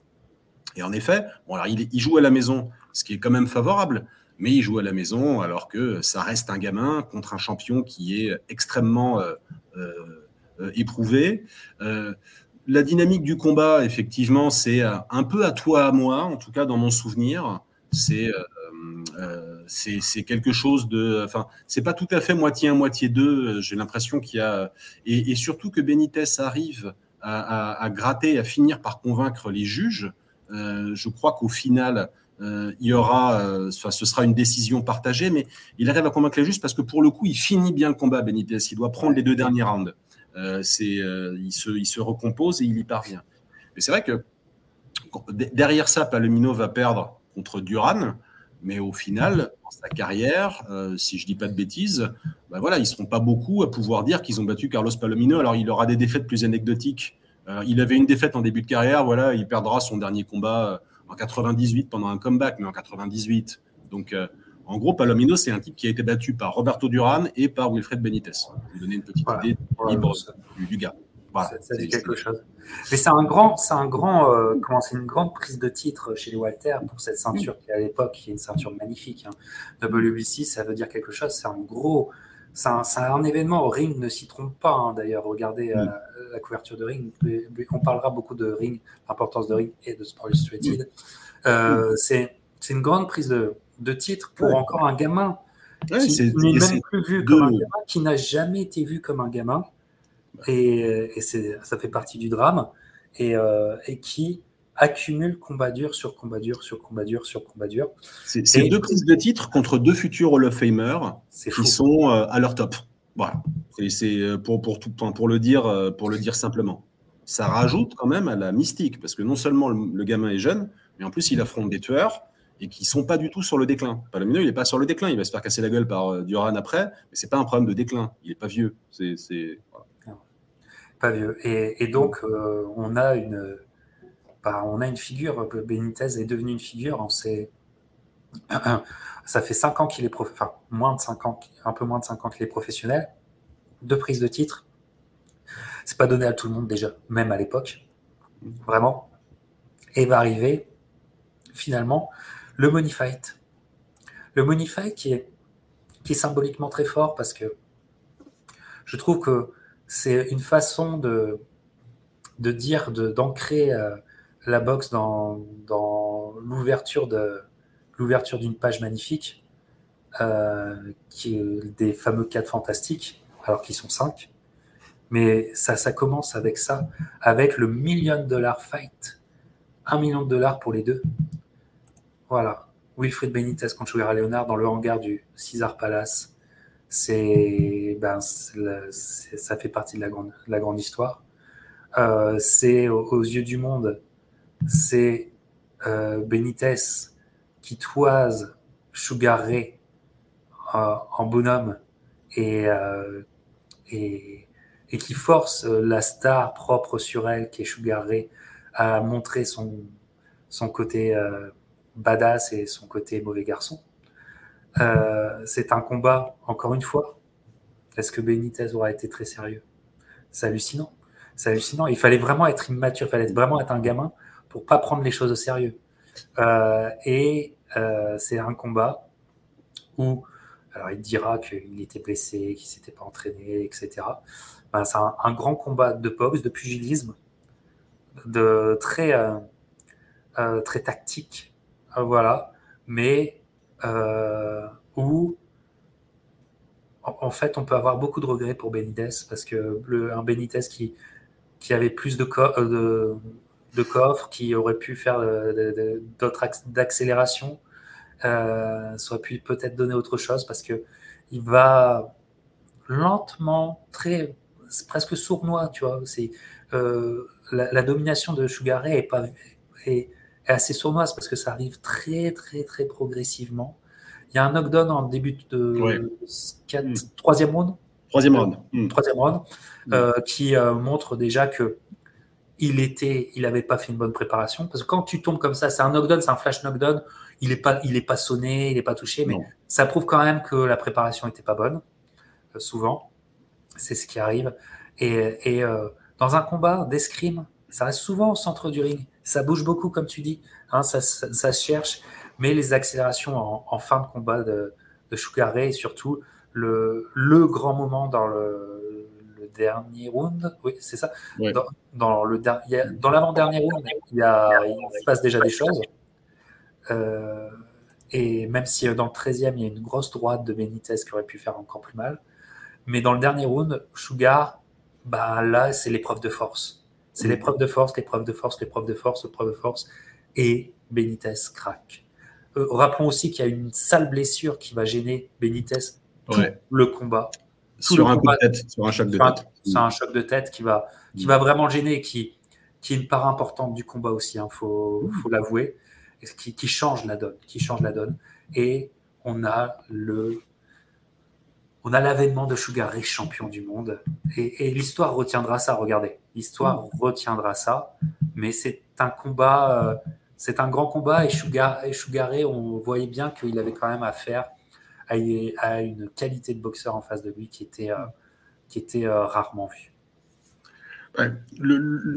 Et en effet, bon, alors il, il joue à la maison, ce qui est quand même favorable mais il joue à la maison alors que ça reste un gamin contre un champion qui est extrêmement euh, euh, éprouvé. Euh, la dynamique du combat, effectivement, c'est un peu à toi, à moi, en tout cas dans mon souvenir. C'est c'est quelque chose de. Enfin, c'est pas tout à fait moitié un, moitié deux. J'ai l'impression qu'il y a. Et, surtout que Benitez arrive à, gratter, à finir par convaincre les juges. je crois qu'au final, euh, il y aura, euh, ce sera une décision partagée, mais il arrive à convaincre les justes parce que pour le coup, il finit bien le combat, Benitez. Il doit prendre les deux derniers rounds. Euh, il, se, il se recompose et il y parvient. Mais c'est vrai que derrière ça, Palomino va perdre contre Duran, mais au final, dans sa carrière, si je dis pas de bêtises, ben voilà, ils seront pas beaucoup à pouvoir dire qu'ils ont battu Carlos Palomino. Alors il aura des défaites plus anecdotiques. il avait une défaite en début de carrière, voilà, il perdra son dernier combat en 98 pendant un comeback, mais en 98. Donc, euh, en gros, Palomino, c'est un type qui a été battu par Roberto Duran et par Wilfred Benitez. Pour vous donner une petite idée du, gars. Voilà, ça, dit quelque chose. Mais c'est un grand, c'est un grand, euh, comment, c'est une grande prise de titre chez les Walter pour cette ceinture qui à l'époque qui est une ceinture magnifique. Hein. WBC, ça veut dire quelque chose. C'est un gros, c'est un, événement. Ring ne s'y trompe pas. Hein, d'ailleurs, regardez euh, la couverture de Ring. On parlera beaucoup de Ring, l'importance de Ring et de Sport Illustrated. Euh, c'est une grande prise de, de titre pour encore un gamin qui n'est même plus vu comme un gamin, qui n'a jamais été vu comme un gamin. Et, et ça fait partie du drame. Et, euh, et qui accumule combat dur sur combat dur sur combat dur sur combat dur. C'est deux prises de titre contre deux futurs Hall of Famer qui sont euh, à leur top. Voilà. C'est euh, pour, pour, tout, pour, le dire, euh, pour le dire simplement. Ça rajoute quand même à la mystique parce que non seulement le, gamin est jeune, mais en plus il affronte des tueurs et qui sont pas du tout sur le déclin. Palomino, il n'est pas sur le déclin. Il va se faire casser la gueule par Duran après, mais c'est pas un problème de déclin. Il n'est pas vieux. C'est pas vieux. Et, et donc on a une bah, on a une figure, Benitez est devenu une figure, on sait, ça fait 5 ans qu'il est enfin, moins de 5 ans, un peu moins de 5 ans qu'il est professionnel, deux prises de titre, c'est pas donné à tout le monde déjà, même à l'époque, vraiment, et va arriver finalement le money fight. Le money fight qui est, qui est symboliquement très fort parce que je trouve que c'est une façon de, de dire, d'ancrer euh, la boxe dans, l'ouverture de l'ouverture d'une page magnifique, euh, qui des fameux quatre fantastiques, alors qu'ils sont cinq. Mais ça, ça commence avec ça, avec le million dollar fight. Un million de dollars pour les deux. Voilà. Wilfred Benitez contre Sugar Leonard dans le hangar du Caesar Palace. C'est, ben, ça fait partie de la grande, la grande histoire. Euh, c'est aux, yeux du monde, c'est euh, Benitez qui toise Sugar Ray en bonhomme et, et, et, qui force la star propre sur elle, qui est Sugar Ray, à montrer son, son côté badass et son côté mauvais garçon. Euh, c'est un combat, encore une fois. Est-ce que Benitez aura été très sérieux? C'est hallucinant. C'est hallucinant. Il fallait vraiment être immature, il fallait vraiment être un gamin pour pas prendre les choses au sérieux. Euh, et euh, c'est un combat où, alors il dira qu'il était blessé, qu'il s'était pas entraîné, etc. Ben, c'est un, grand combat de boxe, de pugilisme, de très, très tactique, voilà. Mais où en, fait on peut avoir beaucoup de regrets pour Benitez parce que le, un Benitez qui, qui avait plus de, euh, de, coffres, qui aurait pu faire d'autres axes d'accélération, euh, pu peut-être donner autre chose parce que il va lentement, très presque sournois, tu vois. C'est la, domination de Sugar Ray est pas est, assez sournoise parce que ça arrive très, très, très progressivement. Il y a un knockdown en début de hmm. troisième round. Troisième round. Hmm. Troisième round, hmm. euh, qui euh, montre déjà que il était, il n'avait pas fait une bonne préparation. Parce que quand tu tombes comme ça, c'est un knockdown, c'est un flash knockdown. Il n'est pas, il est pas sonné, il n'est pas touché, mais ça prouve quand même que la préparation n'était pas bonne. Euh, souvent, c'est ce qui arrive. Et, et dans un combat d'escrime, ça reste souvent au centre du ring. Ça bouge beaucoup, comme tu dis. Hein, ça, ça, cherche. Mais les accélérations en, fin de combat de, de Sugar Ray, et surtout le, le, grand moment dans le, dernier round, oui, c'est ça. Dans, le dans l'avant-dernier round, il, y a, il se passe déjà des choses. Euh, et même si dans le 13e, il y a une grosse droite de Benitez qui aurait pu faire encore plus mal. Mais dans le dernier round, Sugar, bah là, c'est l'épreuve de force. C'est l'épreuve de force, l'épreuve de force, l'épreuve de force, l'épreuve de force. Et Benitez craque. Euh, rappelons aussi qu'il y a une sale blessure qui va gêner Benitez tout le combat. sur, un tête, sur un choc de tête. C'est un choc de tête qui va, qui mm. va vraiment gêner, qui, qui est une part importante du combat aussi, il hein, faut, mm. faut l'avouer, qui, qui change la donne. Qui change la donne. Et on a le on a l'avènement de Sugar champion du monde. Et, l'histoire retiendra ça, regardez. L'histoire retiendra ça. Mais c'est un combat, euh, c'est un grand combat. Et Sugar, on voyait bien qu'il avait quand même affaire à, à, une qualité de boxeur en face de lui qui était, euh, qui était euh, rarement vue.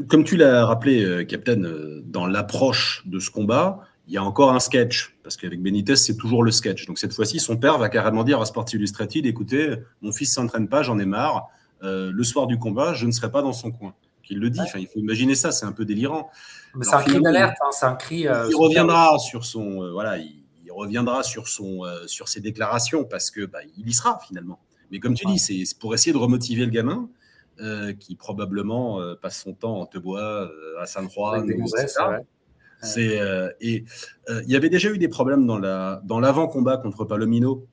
comme tu l'as rappelé, Captain, dans l'approche de ce combat, il y a encore un sketch, parce qu'avec Benitez, c'est toujours le sketch. Donc cette fois-ci, son père va carrément dire à Sport Illustrated, écoutez, mon fils s'entraîne pas, j'en ai marre. Euh, le soir du combat, je ne serai pas dans son coin. Qu'il le dit. Enfin, il faut imaginer ça, c'est un peu délirant. Mais c'est un cri d'alerte, hein, c'est un cri. Euh, il reviendra sur son, euh, voilà, il, reviendra sur son, sur ses déclarations parce que bah, il y sera finalement. Mais comme tu dis, c'est pour essayer de remotiver le gamin. qui probablement passe son temps en te bois à Saint-Croix, c'est euh, et euh, il y avait déjà eu des problèmes dans la dans l'avant-combat contre Palomino.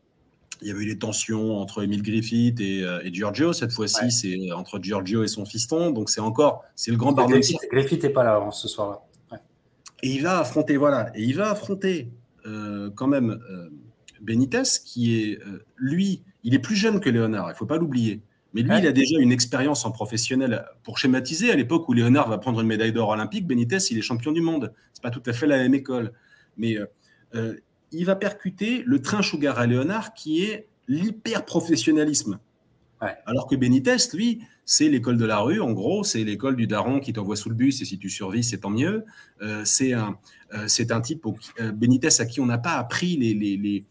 Il y avait eu des tensions entre Emile Griffith et, euh, Giorgio. Cette fois-ci, c'est entre Giorgio et son fiston. Donc c'est encore c'est le grand barbecue. Griffith n'est pas là hein, ce soir-là. Et il va affronter voilà et il va affronter quand même Benitez qui est lui il est plus jeune que Léonard. Il faut pas l'oublier. Mais lui, il a déjà une expérience en professionnel. Pour schématiser, à l'époque où Léonard va prendre une médaille d'or olympique, Benitez, il est champion du monde. C'est pas tout à fait la même école. Mais euh, euh, il va percuter le train Sugar à Léonard qui est l'hyper-professionnalisme. Alors que Benitez, lui, c'est l'école de la rue, en gros, c'est l'école du daron qui t'envoie sous le bus et si tu survis, c'est tant mieux. Euh, c'est un, un type, Benitez, à qui on n'a pas appris les, les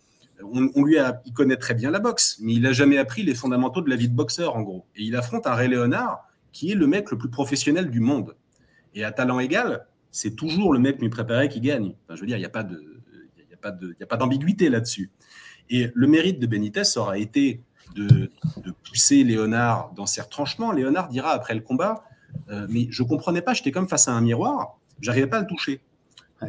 on, lui il connaît très bien la boxe, mais il n'a jamais appris les fondamentaux de la vie de boxeur, en gros. Et il affronte un Ray Leonard qui est le mec le plus professionnel du monde. Et à talent égal, c'est toujours le mec mieux préparé qui gagne. je veux dire, il n'y a pas de, a pas d'ambiguïté là-dessus. Et le mérite de Benitez aura été de, pousser Léonard dans ses retranchements. Léonard dira après le combat, euh, mais je comprenais pas, j'étais comme face à un miroir, j'arrivais pas à le toucher.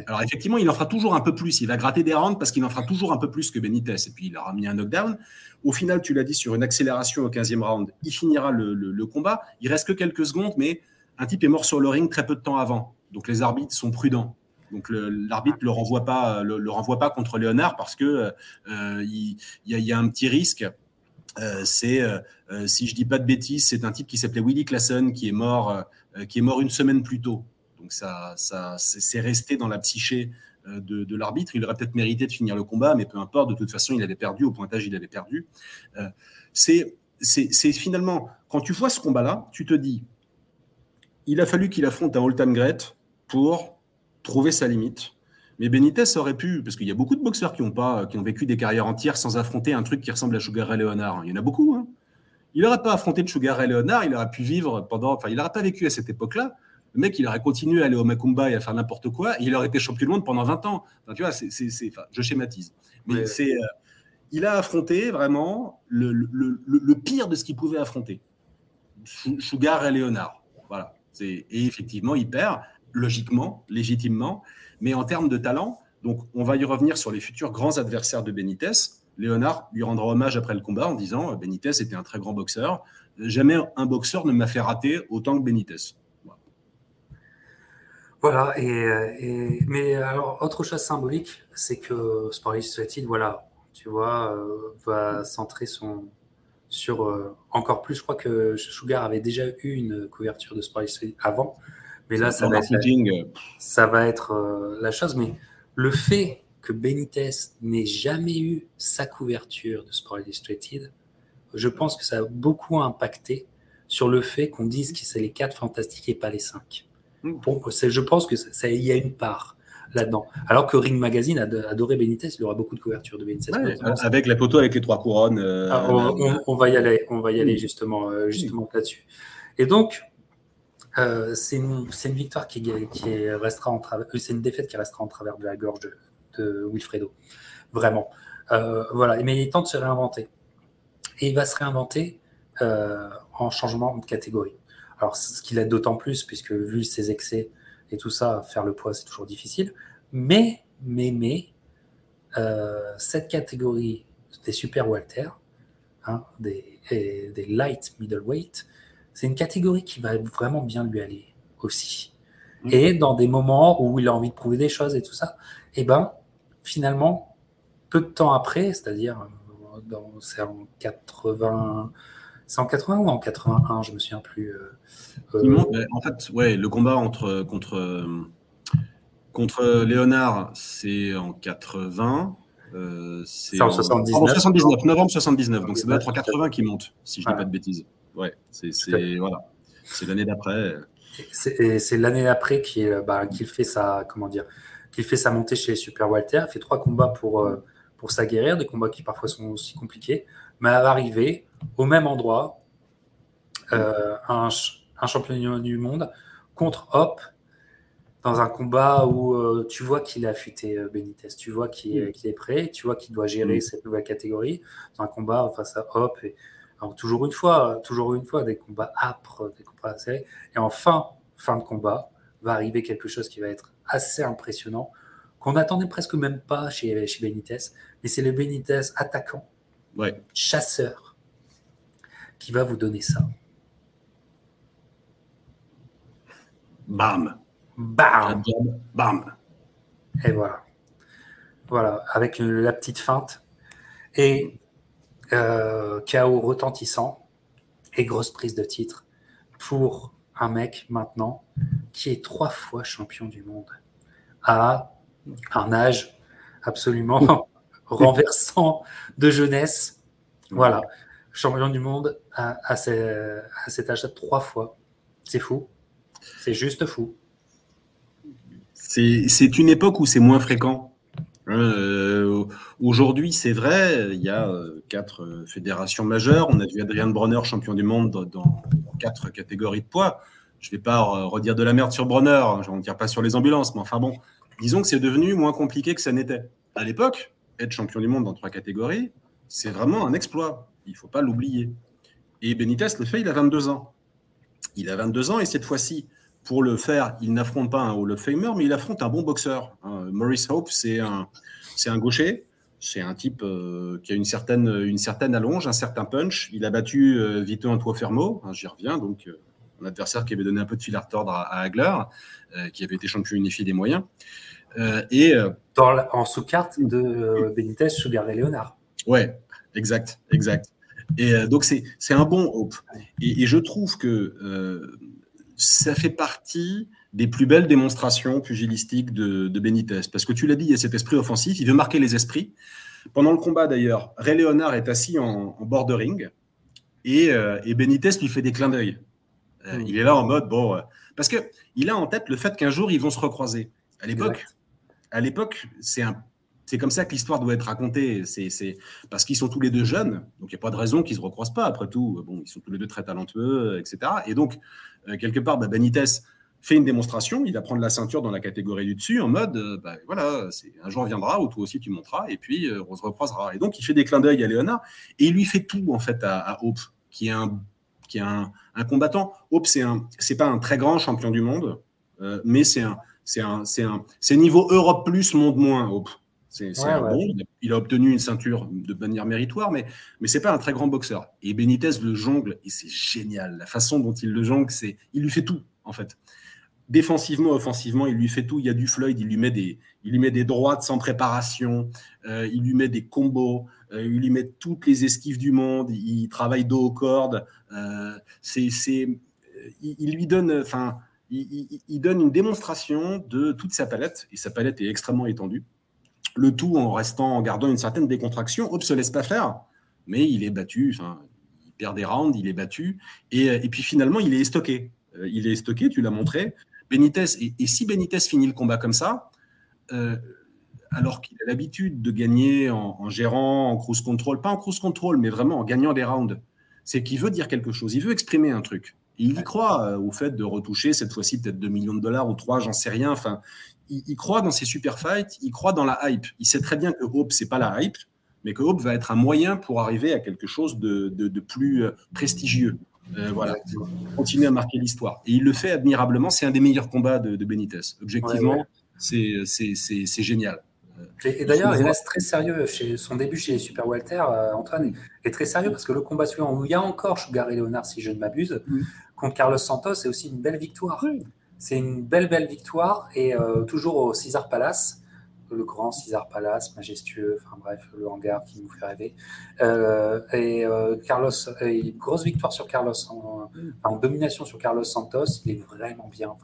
Alors effectivement, il en fera toujours un peu plus. Il va gratter des rounds parce qu'il en fera toujours un peu plus que Benitez. Et puis il aura mis un knockdown. Au final, tu l'as dit, sur une accélération au 15e round, il finira le, combat. Il reste que quelques secondes, mais un type est mort sur le ring très peu de temps avant. Donc les arbitres sont prudents. Donc l'arbitre ne le renvoie pas, le, renvoie pas contre Léonard parce que euh, il, y a, un petit risque. Euh, c'est, euh, si je dis pas de bêtises, c'est un type qui s'appelait Willy Classen qui est mort, qui est mort une semaine plus tôt. Donc ça, ça c'est resté dans la psyché de, de l'arbitre. Il aurait peut-être mérité de finir le combat, mais peu importe. De toute façon, il avait perdu au pointage, il avait perdu. c'est, c'est finalement quand tu vois ce combat-là, tu te dis, il a fallu qu'il affronte un all-time pour trouver sa limite. Mais Benitez aurait pu, parce qu'il y a beaucoup de boxeurs qui ont, pas, qui ont vécu des carrières entières sans affronter un truc qui ressemble à Sugar Ray Leonard. Il y en a beaucoup. Hein. Il n'aurait pas affronté de Sugar Ray Leonard, il aurait pu vivre pendant. Enfin, il n'aurait pas vécu à cette époque-là. Le mec, il aurait continué à aller au Macumba et à faire n'importe quoi, et il aurait été champion du monde pendant 20 ans. Enfin, tu vois, c'est, enfin, je schématise. Mais c'est, euh, il a affronté vraiment le, le, le, pire de ce qu'il pouvait affronter. Sugar Ray Leonard. Voilà. Et effectivement, il perd logiquement, légitimement, mais en termes de talent, donc on va y revenir sur les futurs grands adversaires de Benitez. Léonard lui rendra hommage après le combat en disant Benitez était un très grand boxeur. Jamais un boxeur ne m'a fait rater autant que Benitez. Voilà, et, mais alors autre chose symbolique, c'est que Sport Illustrated, voilà, tu vois, euh, va centrer son sur euh, encore plus. Je crois que Sugar avait déjà eu une couverture de Sport Illustrated avant, mais là, ça va, être, ça va, être, euh, la chose. Mais le fait que Benitez n'ait jamais eu sa couverture de Sport Illustrated, je pense que ça a beaucoup impacté sur le fait qu'on dise que c'est les quatre fantastiques et pas les cinq. Bon, je pense que ça, y a une part là-dedans. Alors que Ring Magazine adorait Benitez, il aura beaucoup de couverture de Benitez. avec la photo avec les trois couronnes. Euh, ah, on, va y aller, on va y aller justement, euh, là-dessus. Et donc, euh, c'est une, victoire qui, restera en travers, euh, c'est une défaite qui restera en travers de la gorge de, Wilfredo. Vraiment. Euh, voilà. Mais il est temps de se réinventer. Et il va se réinventer en changement de catégorie. Alors, ce qu'il a d'autant plus, puisque vu ses excès et tout ça, faire le poids, c'est toujours difficile. Mais, mais, mais, cette catégorie des super Walter, hein, des, des light middleweight, c'est une catégorie qui va vraiment bien lui aller aussi. Mm. Et dans des moments où il a envie de prouver des choses et tout ça, et eh ben finalement, peu de temps après, c'est-à-dire euh, c'est en 80, c'est en 80 ou en 81, je me souviens plus. Euh, euh, en fait, ouais, le combat entre contre contre Léonard, c'est en 80. c'est en, 79. 79, novembre 79. Donc c'est doit être en 80 qui monte, si je ne dis pas de bêtises. Ouais, c'est voilà, c'est l'année d'après. C'est l'année d'après qu'il bah, fait sa comment dire, qu'il fait sa montée chez Super Walter. Il fait trois combats pour euh, pour s'aguerrir, des combats qui parfois sont aussi compliqués, mais à arriver au même endroit, euh, un, un, champion du monde contre Hop dans un combat où euh, tu vois qu'il a affûté Benitez, tu vois qu'il est prêt, tu vois qu'il doit gérer cette nouvelle catégorie. Dans un combat face à Hop, et alors, toujours une fois, toujours une fois, des combats âpres, des combats serrés. Et en fin, fin de combat, va arriver quelque chose qui va être assez impressionnant, qu'on n'attendait presque même pas chez, chez Benitez. Mais c'est le Benitez attaquant, chasseur, qui va vous donner ça. Bam. Bam. Bam. Et voilà. Voilà, avec la petite feinte. Et euh, chaos retentissant et grosse prise de titre pour un mec maintenant qui est trois fois champion du monde à un âge absolument renversant de jeunesse. Voilà, champion du monde à, cet âge-là trois fois. C'est fou. C'est juste fou. C'est une époque où c'est moins fréquent. Euh, aujourd'hui, c'est vrai, il y a euh, quatre euh, fédérations majeures. On a vu Adrien Bronner, champion du monde, dans, quatre catégories de poids. Je ne vais pas redire de la merde sur Bronner, hein, je ne tire pas sur les ambulances, mais enfin bon, disons que c'est devenu moins compliqué que ça n'était. À l'époque, être champion du monde dans trois catégories, c'est vraiment un exploit. Il ne faut pas l'oublier. Et Benitez le fait, il a 22 ans. Il a 22 ans et cette fois-ci, pour le faire, il n'affronte pas un Hall of Famer, mais il affronte un bon boxeur. Hein, Maurice Hope, c'est un, c'est un gaucher. C'est un type euh, qui a une certaine, une certaine allonge, un certain punch. Il a battu euh, Vito Antuofermo, hein, j'y reviens, donc euh, un adversaire qui avait donné un peu de fil à retordre à, Hagler, qui avait été champion unifié des moyens. et en sous-carte de Benitez, Sugar et Léonard. Ouais, exact, exact. Et donc c'est un bon hope. Et, je trouve que ça fait partie des plus belles démonstrations pugilistiques de, de Benitez. Parce que tu l'as dit, il y a cet esprit offensif, il veut marquer les esprits. Pendant le combat, d'ailleurs, Ray Leonard est assis en, en bord de ring et, euh, et, Benitez lui fait des clins d'œil. Euh. Il est là en mode, bon, euh, parce qu'il a en tête le fait qu'un jour, ils vont se recroiser. À l'époque, à l'époque, c'est un c'est comme ça que l'histoire doit être racontée. C'est parce qu'ils sont tous les deux jeunes, donc il n'y a pas de raison qu'ils se recroisent pas. Après tout, bon, ils sont tous les deux très talentueux, etc. Et donc quelque part, bah, Benitez fait une démonstration, il va prendre la ceinture dans la catégorie du dessus en mode, euh, bah, voilà, un jour viendra où toi aussi tu monteras et puis euh, on se recroisera. Et donc il fait des clins d'œil à Léonard et il lui fait tout en fait à, Hope, qui est un, combattant. Hope, c'est un, pas un très grand champion du monde, euh, mais c'est c'est niveau Europe plus, monde moins. Hope. C'est, bon, il a obtenu une ceinture de manière méritoire, mais, mais c'est pas un très grand boxeur. Et Benitez le jongle, et c'est génial. La façon dont il le jongle, c'est, il lui fait tout, en fait défensivement, offensivement, il lui fait tout. Il y a du Floyd, il lui met des, il lui met des droites sans préparation, euh, il lui met des combos, euh, il lui met toutes les esquives du monde, il, travaille dos aux cordes. Euh, c'est, il, lui donne, enfin, il, donne une démonstration de toute sa palette, et sa palette est extrêmement étendue. Le tout en restant, en gardant une certaine décontraction. Hope se laisse pas faire, mais il est battu. Enfin, il perd des rounds, il est battu, et, et puis finalement, il est stocké il est stocké, tu l'as montré. Benitez, et, si Benitez finit le combat comme ça, euh, alors qu'il a l'habitude de gagner en, gérant, en cruise control, pas en cruise control, mais vraiment en gagnant des rounds, c'est qu'il veut dire quelque chose, il veut exprimer un truc. il y croit euh, au fait de retoucher cette fois-ci peut-être 2 millions de dollars ou 3, j'en sais rien. Enfin, il, croit dans ses super fights, il croit dans la hype. Il sait très bien que Hope, c'est pas la hype, mais que Hope va être un moyen pour arriver à quelque chose de plus euh, prestigieux. Euh, voilà, continuer à marquer l'histoire. Et il le fait admirablement. C'est un des meilleurs combats de, Benitez. Objectivement, c'est génial. Et, d'ailleurs, il reste très sérieux chez son début chez Super Walter. Euh, Antoine est, très sérieux parce que le combat suivant où il y a encore Sugar et Leonard, si je ne m'abuse, contre Carlos Santos, c'est aussi une belle victoire. C'est une belle, belle victoire et euh, toujours au César Palace le grand César Palace, majestueux, enfin bref, le hangar qui nous fait rêver. Euh, et euh, Carlos, grosse victoire sur Carlos, en, domination sur Carlos Santos, il est vraiment bien.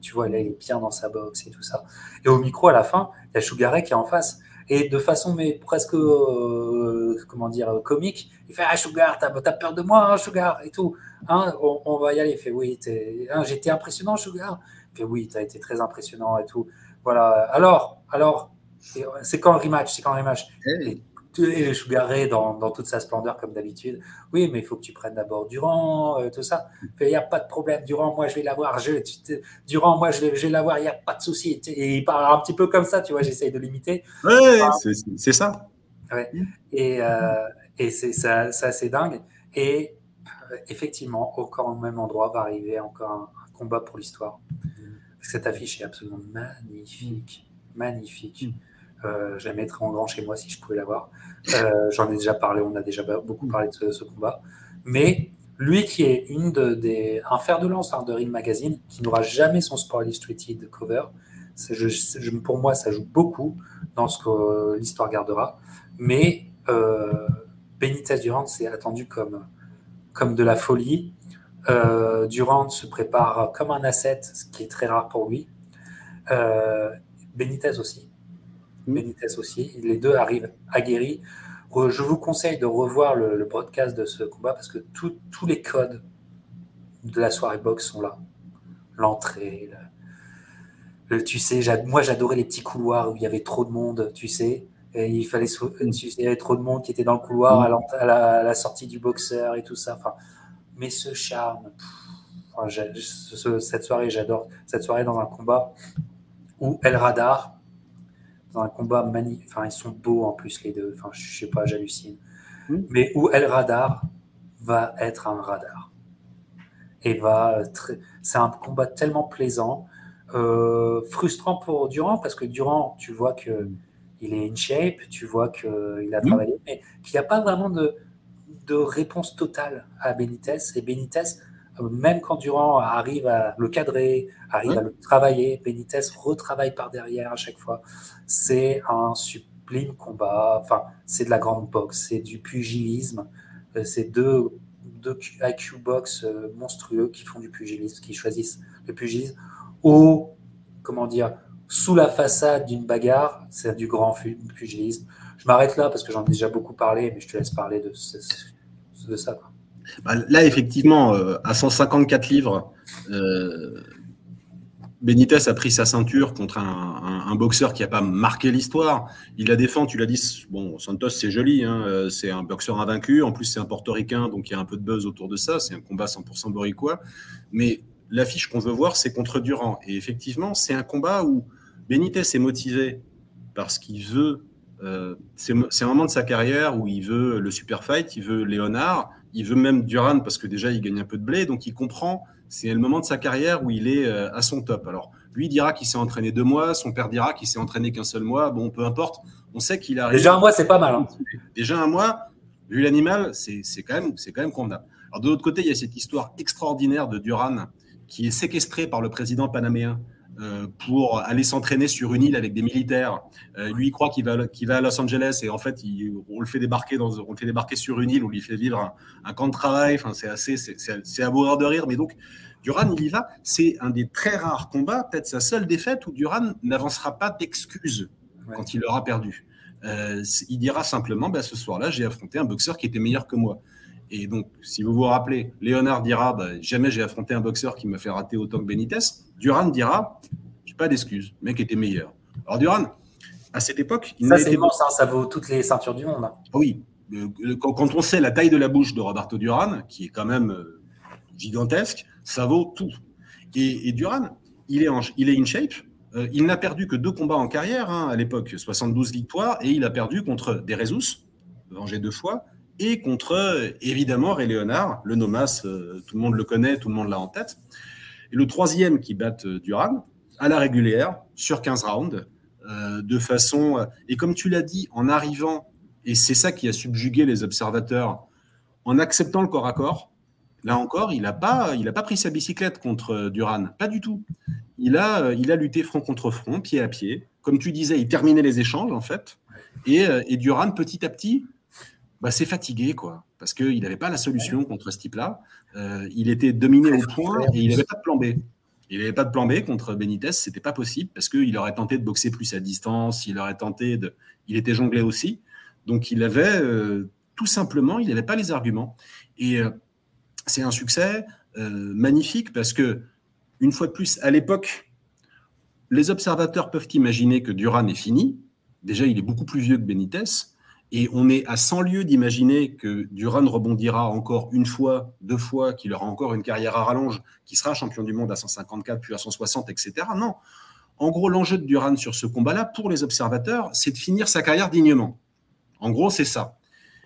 tu vois, là, il est bien dans sa boxe et tout ça. Et au micro, à la fin, il y a Sugaré qui est en face. Et de façon mais presque, euh, comment dire, comique, il fait Ah, Sugar, t'as as peur de moi, hein, Sugar, et tout. Hein, on, va y aller. Il fait Oui, hein, j'étais impressionnant, Sugar. Il fait Oui, t'as été très impressionnant et tout. Voilà. Alors, alors, c'est quand le rematch? C'est quand le rematch? Et, et Sugar Ray dans, dans, toute sa splendeur, comme d'habitude. Oui, mais il faut que tu prennes d'abord Durand, euh, tout ça. Il n'y a pas de problème. Durand, moi, je vais l'avoir. Durand, moi, je vais, l'avoir. Il n'y a pas de souci. Et il parle un petit peu comme ça, tu vois. J'essaye de l'imiter. Oui, c'est ça. Et, euh, et c'est ça, c'est dingue. Et effectivement, encore au même endroit va arriver encore un, un combat pour l'histoire. Cette affiche est absolument magnifique. Magnifique. Euh, je la mettrais en grand chez moi si je pouvais l'avoir. Euh, j'en ai déjà parlé, on a déjà beaucoup parlé de ce, combat. Mais lui qui est une de, des, un fer de lance hein, de Ring Magazine, qui n'aura jamais son Sport Illustrated cover, je, pour moi, ça joue beaucoup dans ce que l'histoire gardera. Mais euh, Benitez Durant, c'est attendu comme, comme de la folie. Euh, Durant se prépare comme un asset, ce qui est très rare pour lui. Euh, Benitez aussi. Mm. Benitez aussi. Les deux arrivent aguerris. Je vous conseille de revoir le, broadcast de ce combat parce que tous les codes de la soirée boxe sont là. L'entrée, tu sais, moi j'adorais les petits couloirs où il y avait trop de monde, tu sais. Et il fallait, il y avait trop de monde qui était dans le couloir mm. à, la, sortie du boxeur et tout ça. Enfin, mais ce charme, cette soirée, j'adore cette soirée dans un combat où El Radar, dans un combat magnifique, enfin ils sont beaux en plus les deux, enfin je sais pas, j'hallucine, hmm. mais où El Radar va être un radar. Et va, c'est un combat tellement plaisant, euh, frustrant pour Durand parce que Durand, tu vois que il est in shape, tu vois qu'il a hmm. travaillé, mais qu'il n'y a pas vraiment de, de réponse totale à Benitez. Et Benitez même quand Durand arrive à le cadrer, arrive à le travailler, Benitez retravaille par derrière à chaque fois. C'est un sublime combat. Enfin, c'est de la grande boxe, c'est du pugilisme. Euh, c'est deux, deux IQ box euh, monstrueux qui font du pugilisme, qui choisissent le pugilisme au, comment dire, sous la façade d'une bagarre, c'est du grand pugilisme. Je m'arrête là parce que j'en ai déjà beaucoup parlé, mais je te laisse parler de, ça. Bah, là, effectivement, euh, à 154 livres, euh, Benitez a pris sa ceinture contre un, boxeur qui n'a pas marqué l'histoire. Il la défend, tu l'as dit, bon, Santos, c'est joli, hein, euh, c'est un boxeur invaincu. En plus, c'est un portoricain, donc il y a un peu de buzz autour de ça. C'est un combat 100% boricois. Mais l'affiche qu'on veut voir, c'est contre Durand. Et effectivement, c'est un combat où Benitez est motivé parce qu'il veut. c'est un moment de sa carrière où il veut le super fight, il veut Léonard il veut même Duran parce que déjà il gagne un peu de blé, donc il comprend. C'est le moment de sa carrière où il est euh, à son top. Alors lui dira qu'il s'est entraîné deux mois, son père dira qu'il s'est entraîné qu'un seul mois. Bon, peu importe. On sait qu'il a déjà un mois, c'est pas mal. Hein. Déjà un mois, vu l'animal, c'est quand même c'est quand même convenable. Alors de l'autre côté, il y a cette histoire extraordinaire de Duran qui est séquestré par le président panaméen euh, pour aller s'entraîner sur une île avec des militaires. Euh, lui, il croit qu'il va, va à Los Angeles et en fait, on, le fait débarquer dans, on le fait débarquer sur une île, on lui fait vivre un, camp de travail. Enfin, c'est assez, c'est à mourir de rire. Mais donc, Duran, il y va. C'est un des très rares combats, peut-être sa seule défaite où Duran n'avancera pas d'excuses quand il aura perdu. Euh, il dira simplement, bah, ce soir-là, j'ai affronté un boxeur qui était meilleur que moi. Et donc, si vous vous rappelez, Léonard dira bah, jamais j'ai affronté un boxeur qui m'a fait rater autant que Benitez. Duran dira j'ai pas d'excuses, le mec était meilleur. Alors Duran, à cette époque, ça c'est immense, ça vaut toutes les ceintures du monde. Hein. Ah oui, quand, on sait la taille de la bouche de Roberto Duran, qui est quand même euh, gigantesque, ça vaut tout. Et, Duran, il est, en, il est in shape. Euh, il n'a perdu que deux combats en carrière hein, à l'époque, 72 victoires, et il a perdu contre Derezus, vengé deux fois, et contre, évidemment, Ray Leonard, le Nomas, euh, tout le monde le connaît, tout le monde l'a en tête. Et le troisième qui bat euh, Duran, à la régulière, sur 15 rounds, euh, de façon. et comme tu l'as dit, en arrivant, et c'est ça qui a subjugué les observateurs, en acceptant le corps à corps, là encore, il n'a pas, il pas pris sa bicyclette contre Duran, pas du tout. Il a, il a lutté front contre front, pied à pied. Comme tu disais, il terminait les échanges, en fait. Et, et Duran, petit à petit, bah, c'est fatigué, quoi, parce qu'il n'avait pas la solution contre ce type-là. Euh, il était dominé au point et il n'avait pas de plan B. Il n'avait pas de plan B contre Benitez, c'était pas possible parce qu'il aurait tenté de boxer plus à distance, il aurait tenté de. Il était jonglé aussi. Donc il avait euh, tout simplement, il n'avait pas les arguments. Et euh, c'est un succès magnifique parce que, une fois de plus, à l'époque, les observateurs peuvent imaginer que Duran est fini. Déjà, il est beaucoup plus vieux que Benitez. Et on est à 100 lieues d'imaginer que Duran rebondira encore une fois, deux fois, qu'il aura encore une carrière à rallonge, qui sera champion du monde à 154, puis à 160, etc. Non. En gros, l'enjeu de Duran sur ce combat-là, pour les observateurs, c'est de finir sa carrière dignement. En gros, c'est ça.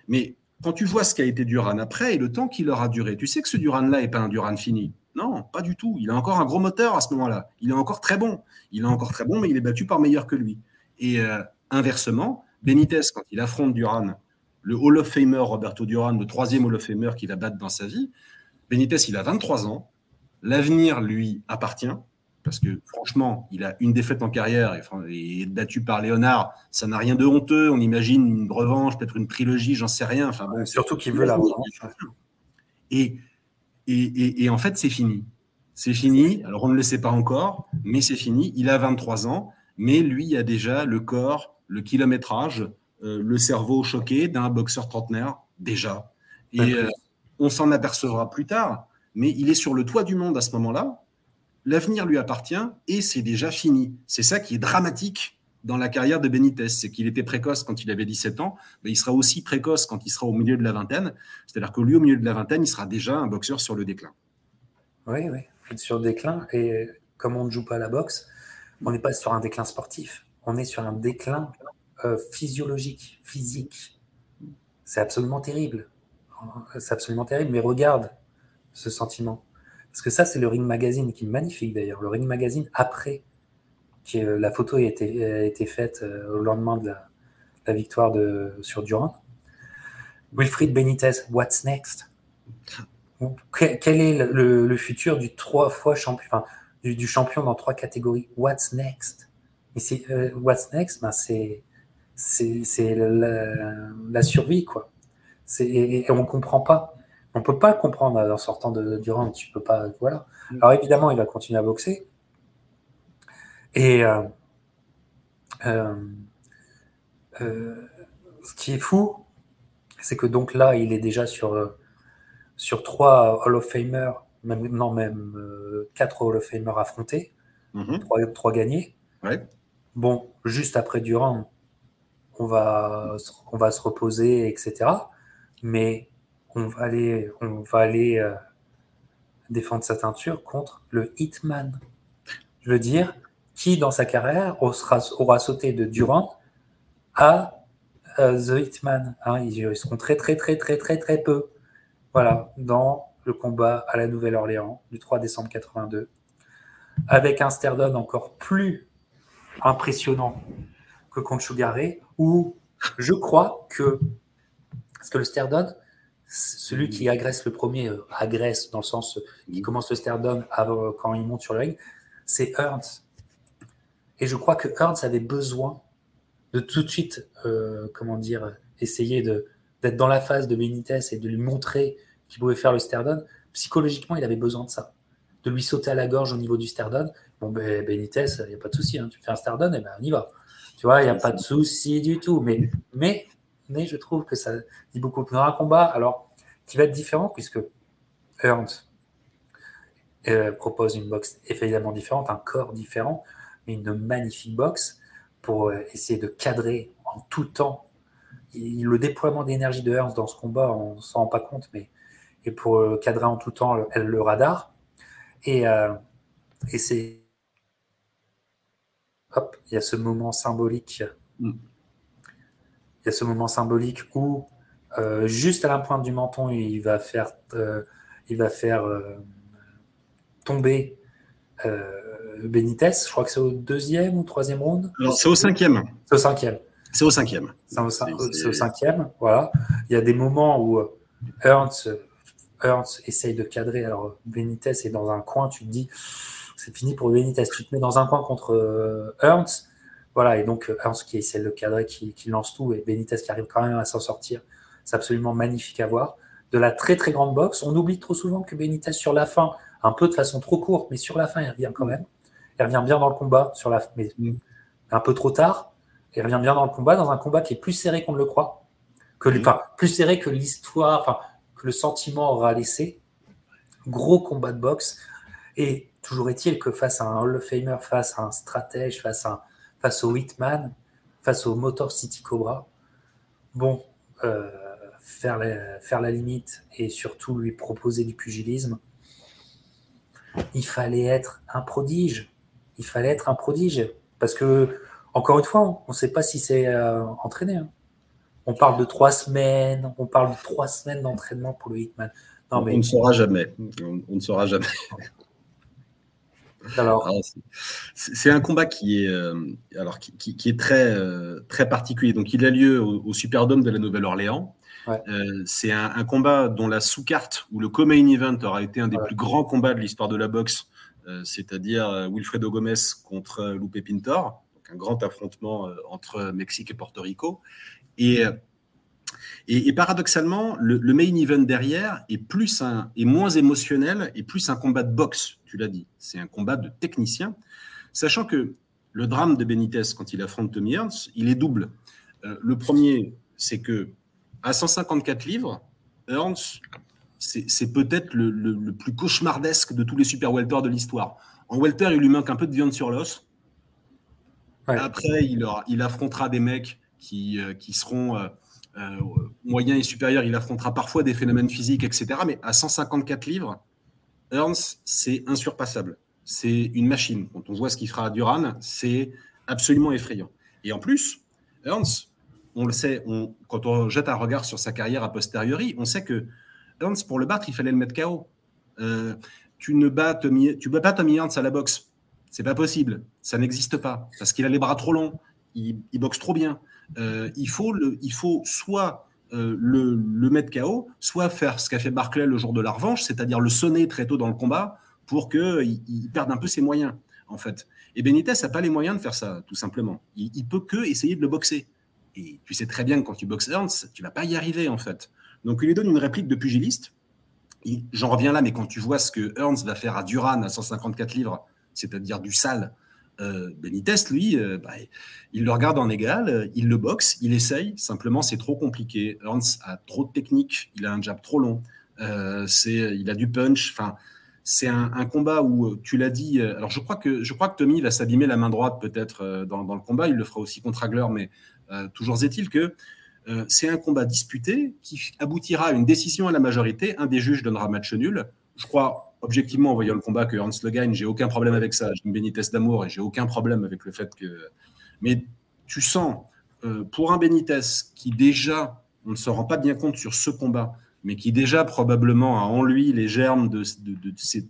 Mais quand tu vois ce qu'a été Duran après et le temps qu'il aura duré, tu sais que ce Duran-là n'est pas un Duran fini. Non, pas du tout. Il a encore un gros moteur à ce moment-là. Il est encore très bon. Il est encore très bon, mais il est battu par meilleur que lui. Et euh, inversement, Benitez, quand il affronte Duran, le Hall of Famer Roberto Duran, le troisième Hall of Famer qu'il va battre dans sa vie, Benitez, il a 23 ans. L'avenir lui appartient parce que franchement, il a une défaite en carrière et, est battu par Léonard. Ça n'a rien de honteux. On imagine une revanche, peut-être une trilogie, j'en sais rien. Enfin bon, surtout qu'il veut la revanche. Et, et, et en fait, c'est fini. C'est fini. Alors on ne le sait pas encore, mais c'est fini. Il a 23 ans, mais lui a déjà le corps le kilométrage, euh, le cerveau choqué d'un boxeur trentenaire, déjà. Et euh, on s'en apercevra plus tard, mais il est sur le toit du monde à ce moment-là. L'avenir lui appartient et c'est déjà fini. C'est ça qui est dramatique dans la carrière de Benitez, c'est qu'il était précoce quand il avait 17 ans, mais il sera aussi précoce quand il sera au milieu de la vingtaine. C'est-à-dire que lui, au milieu de la vingtaine, il sera déjà un boxeur sur le déclin. Oui, oui, sur le déclin. Et comme on ne joue pas à la boxe, on n'est pas sur un déclin sportif on est sur un déclin euh, physiologique, physique. C'est absolument terrible. C'est absolument terrible, mais regarde ce sentiment. Parce que ça, c'est le Ring Magazine qui est magnifique d'ailleurs. Le Ring Magazine après que la photo a été, faite euh, au lendemain de la, victoire sur Durand. Wilfried Benitez, what's next? Quel est le, futur du trois fois champion, du, champion dans trois catégories? What's next? Et c'est euh, What's next? Ben c'est c'est la, survie quoi. Et, on comprend pas. On peut pas comprendre en sortant de, du round. Tu peux pas. Voilà. Mm. Alors évidemment, il va continuer à boxer. Et euh, euh, ce qui est fou, c'est que donc là, il est déjà sur sur trois Hall of Famer, même, non, même quatre Hall of Famer affrontés, mhm. trois, gagnés. Bon, juste après Durand, on va, se reposer, etc. Mais on va aller, euh, défendre sa teinture contre le Hitman. Je veux dire, qui dans sa carrière aura, aura sauté de Durand à euh, The Hitman. Hein, ils seront très, très, très, très, très, très peu. Voilà, dans le combat à la Nouvelle-Orléans du 3 décembre 82, avec un Sterdon encore plus impressionnant que contre Sugar où je crois que, parce que le Sterdon, celui qui agresse le premier, euh, agresse dans le sens qui commence le Sterdon avant, quand il monte sur le ring, c'est Ernst. Et je crois que Ernst avait besoin de tout de suite, euh, comment dire, essayer d'être dans la phase de Benitez et de lui montrer qu'il pouvait faire le Sterdon, psychologiquement, il avait besoin de ça. De lui sauter à la gorge au niveau du Sterdon. Bon, ben, Benitez, il n'y a pas de souci. Hein. Tu fais un Sterdon, et ben, on y va. Tu vois, il n'y a pas de souci du tout. Mais, mais, mais je trouve que ça dit beaucoup. Dans un combat, alors, qui va être différent, puisque Ernst euh, propose une boxe évidemment différente, un corps différent, mais une magnifique boxe pour euh, essayer de cadrer en tout temps le déploiement d'énergie de Ernst dans ce combat, on ne s'en rend pas compte, mais et pour euh, cadrer en tout temps le, radar. Et, euh, et c'est. Hop, il y a ce moment symbolique. Mm. Il y a ce moment symbolique où, euh, juste à la pointe du menton, il va faire, il va faire tomber Benitez. Je crois que c'est au deuxième ou troisième round. c'est au cinquième. C'est au cinquième. C'est au cinquième. C'est au, cinquième, voilà. Il y a des moments où euh, Ernst, Ernst essaye de cadrer. Alors Benitez est dans un coin, tu te dis, c'est fini pour Benitez. Tu te mets dans un coin contre euh, Ernst, voilà, et donc Ernst qui essaie de le cadrer, qui, lance tout, et Benitez qui arrive quand même à s'en sortir. C'est absolument magnifique à voir. De la très très grande boxe. On oublie trop souvent que Benitez sur la fin, un peu de façon trop courte, mais sur la fin, il revient quand même. Il revient bien dans le combat, sur la, mais mm. un peu trop tard il revient bien dans le combat, dans un combat qui est plus serré qu'on ne le croit, que, enfin, plus serré que l'histoire, enfin, le sentiment aura laissé. Gros combat de boxe. Et toujours est-il que face à un Hall of Famer, face à un stratège, face, à face au Hitman, face au Motor City Cobra, bon, euh, faire, la, faire la limite et surtout lui proposer du pugilisme, il fallait être un prodige. Il fallait être un prodige. Parce que encore une fois, on ne sait pas si c'est euh, entraîné. Hein. On parle de trois semaines, on parle de trois semaines d'entraînement pour le Hitman. Non, mais... On ne saura jamais. On, ne saura jamais. Alors, c'est un combat qui est, euh, alors, qui, est très, euh, très particulier. Donc, il a lieu au, Superdome de la Nouvelle-Orléans. c'est un, combat dont la sous-carte ou le co-main event aura été un des plus grands combats de l'histoire de la boxe, c'est-à-dire Wilfredo Gomez contre Lupe Pintor un grand affrontement euh, entre Mexique et Porto Rico. Et, et, paradoxalement, le, main event derrière est, plus un, est moins émotionnel et plus un combat de boxe, tu l'as dit. C'est un combat de technicien, sachant que le drame de Benitez quand il affronte Tommy Ernst, il est double. Euh, le premier, c'est que à 154 livres, Ernst, c'est peut-être le, le, plus cauchemardesque de tous les super welters de l'histoire. En welter, il lui manque un peu de viande sur l'os. Après, il, il, affrontera des mecs qui, euh, qui seront euh, euh, moyens et supérieurs. Il affrontera parfois des phénomènes physiques, etc. Mais à 154 livres, Ernst, c'est insurpassable. C'est une machine. Quand on voit ce qu'il fera à Duran, c'est absolument effrayant. Et en plus, Ernst, on le sait, quand on jette un regard sur sa carrière a posteriori, on sait que Ernst, pour le battre, il fallait le mettre KO. tu ne bats pas Tommy Ernst à la boxe. C'est pas possible. Ça n'existe pas. Parce qu'il a les bras trop longs. Il, boxe trop bien. Euh, il, faut il faut soit euh, le, mettre KO, soit faire ce qu'a fait Barclay le jour de la revanche, c'est-à-dire le sonner très tôt dans le combat pour qu'il il perde un peu ses moyens, en fait. Et Benitez n'a pas les moyens de faire ça, tout simplement. Il, il, peut que essayer de le boxer. Et tu sais très bien que quand tu boxes Ernst, tu vas pas y arriver, en fait. Donc il lui donne une réplique de pugiliste. J'en reviens là, mais quand tu vois ce que Ernst va faire à Duran à 154 livres, c'est-à-dire du sale, euh, Benitez, lui, euh, bah, il le regarde en égal, euh, il le boxe, il essaye, simplement c'est trop compliqué. Ernst a trop de technique, il a un jab trop long, c'est, il a du punch, c'est un, combat où tu l'as dit. Alors je crois que je crois que Tommy va s'abîmer la main droite peut-être dans, le combat. Il le fera aussi contre Hagler, mais toujours est-il que c'est un combat disputé qui aboutira à une décision à la majorité. Un des juges donnera match nul. Je crois objectivement, en voyant le combat, que Hans le gagne, j'ai aucun problème avec ça. J'ai une Benitez d'amour et j'ai aucun problème avec le fait que. Mais tu sens, euh, pour un Benitez qui déjà, on ne se rend pas bien compte sur ce combat, mais qui déjà probablement a en lui les germes de, de, ces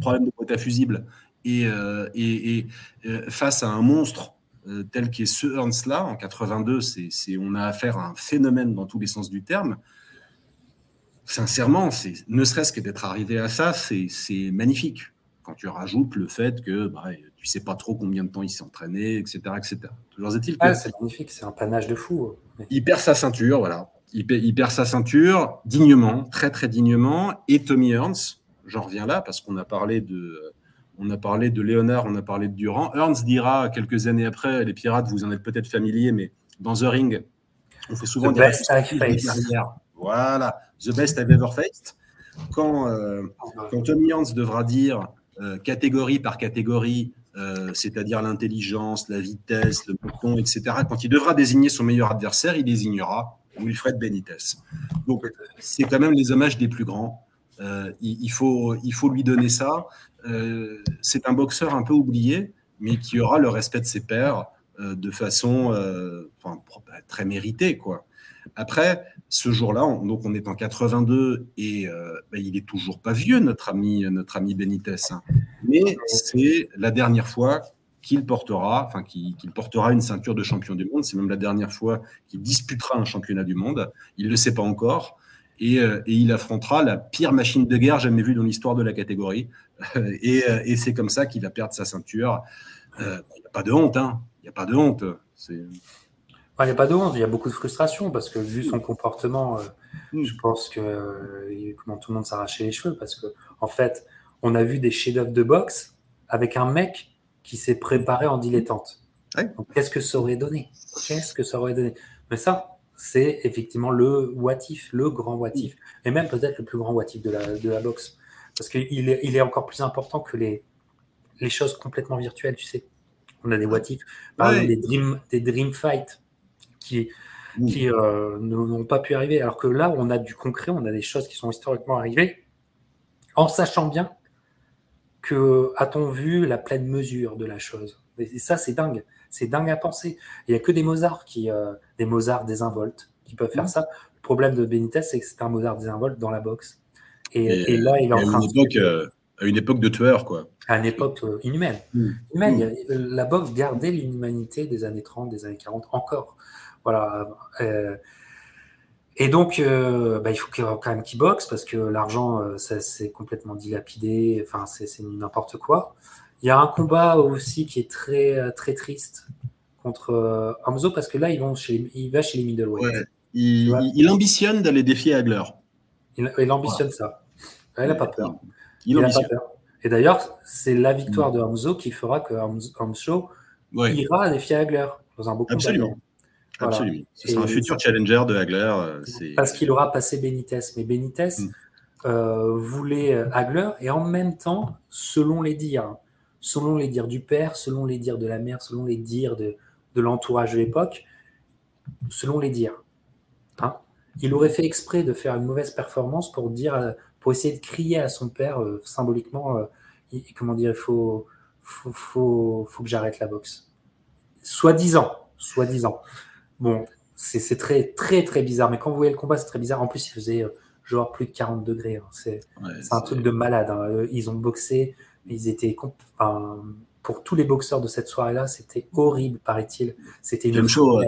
problèmes de quota fusible et, euh, et, euh, face à un monstre tel qu'est ce Ernst-là, en 82, c'est, on a affaire à un phénomène dans tous les sens du terme sincèrement, ne serait-ce que d'être arrivé à ça, c'est magnifique. Quand tu rajoutes le fait que bah, tu sais pas trop combien de temps il s'est entraîné, etc. etc. Toujours est-il. Ah, c'est magnifique, c'est un panache de fou. Il perd sa ceinture, voilà. Il, perd sa ceinture dignement, très très dignement. Et Tommy Ernst, j'en reviens là parce qu'on a parlé de. On a parlé de Léonard, on a parlé de Durand. Ernst dira quelques années après, les pirates, vous en êtes peut-être familiers, mais dans The Ring, on fait souvent des Voilà, the best I've ever faced. Quand, euh, quand Tommy Hans devra dire euh, catégorie par catégorie, euh, c'est-à-dire l'intelligence, la vitesse, le bouton, etc., quand il devra désigner son meilleur adversaire, il désignera Wilfred Benitez. Donc, c'est quand même les hommages des plus grands. Il, faut, il faut lui donner ça. c'est un boxeur un peu oublié, mais qui aura le respect de ses pairs de façon enfin, très méritée, quoi. Après, ce jour-là, on, donc on est en 82 et euh, ben, il est toujours pas vieux, notre ami, notre ami Benitez. Hein. Mais c'est la dernière fois qu'il portera, enfin qu'il portera une ceinture de champion du monde. C'est même la dernière fois qu'il disputera un championnat du monde. Il ne le sait pas encore. Et, euh, et, il affrontera la pire machine de guerre jamais vue dans l'histoire de la catégorie. et, euh, et c'est comme ça qu'il va perdre sa ceinture. Il n'y a pas de honte, hein. Il n'y a pas de honte. Il n'y a pas de honte, il y a beaucoup de frustration parce que vu son comportement, euh, mm. je pense que euh, comment tout le monde s'arrachait les cheveux parce que en fait, on a vu des chefs-d'œuvre de boxe avec un mec qui s'est préparé en dilettante. Qu'est-ce que ça aurait donné? Qu'est-ce que ça aurait donné? Mais ça, c'est effectivement le watif, le grand watif, et même peut-être le plus grand watif de la, de la boxe. Parce qu'il est, il est encore plus important que les, les choses complètement virtuelles, tu sais. On a des watifs, par exemple des dream, des dream fights qui, qui euh, n'ont pas pu arriver. Alors que là, on a du concret, on a des choses qui sont historiquement arrivées, en sachant bien que a-t-on vu la pleine mesure de la chose. Et ça, c'est dingue. C'est dingue à penser. Il n'y a que des Mozart, qui, euh, des Mozart désinvoltes, qui peuvent faire ça. Le problème de Benitez, c'est que c'est un Mozart désinvolte dans la boxe. Et, là, il est en train une époque, euh, à une époque de tueur, quoi. À une époque inhumaine. Mmh. Mmh. La boxe gardait l'inhumanité des années 30, des années 40 encore. Voilà. Euh, et donc, euh, bah, il faut quand même qu'il boxe parce que l'argent, euh, ça c'est complètement dilapidé. Enfin, c'est n'importe quoi. Il y a un combat aussi qui est très très triste contre Hamzo parce que là, ils vont chez, il va chez les middleweight. Il, ambitionne d'aller défier Hagler. Il, ambitionne ça. Il n'a pas peur. Il, pas peur. Et d'ailleurs, c'est la victoire mm. de Hamzo qui fera que Hamzo ira défier Hagler dans un beau Absolument. Absolument. Ce sera un futur challenger de Hagler. Euh, parce qu'il aura passé Benitez. Mais Benitez mm. euh, voulait euh, Hagler et en même temps, selon les dires, selon les dires du père, selon les dires de la mère, selon les dires de, de l'entourage de l'époque, selon les dires, hein, il aurait fait exprès de faire une mauvaise performance pour dire, pour essayer de crier à son père symboliquement, comment dire, il faut, faut, faut, faut que j'arrête la boxe. Soi-disant, soi-disant. Bon, c'est très, très, très bizarre. Mais quand vous voyez le combat, c'est très bizarre. En plus, il faisait euh, genre plus de 40 degrés. Hein. C'est un truc de malade. Hein. Euh, ils ont boxé, ils étaient. pour tous les boxeurs de cette soirée-là, c'était horrible, paraît-il. C'était une show.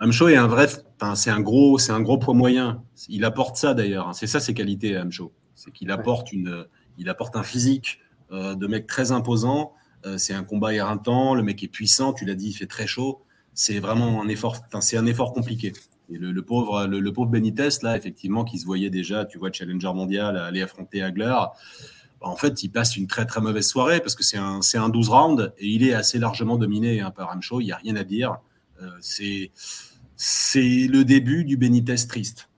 Amcho est un vrai, c'est un gros, c'est un gros poids moyen. Il apporte ça d'ailleurs. Hein. C'est ça ses qualités, Amcho. C'est qu'il apporte une, il apporte un physique euh, de mec très imposant. Euh, c'est un combat éreintant. Le mec est puissant. Tu l'as dit, il fait très chaud. C'est vraiment un effort. C'est un effort compliqué. Et le, pauvre, le, pauvre Benitez là, effectivement, qui se voyait déjà, tu vois, challenger mondial, aller affronter Hagler. Bah, en fait, il passe une très très mauvaise soirée parce que c'est un, un 12 rounds et il est assez largement dominé hein, par Amcho. Il n'y a rien à dire. Euh, c'est le début du Benitez triste.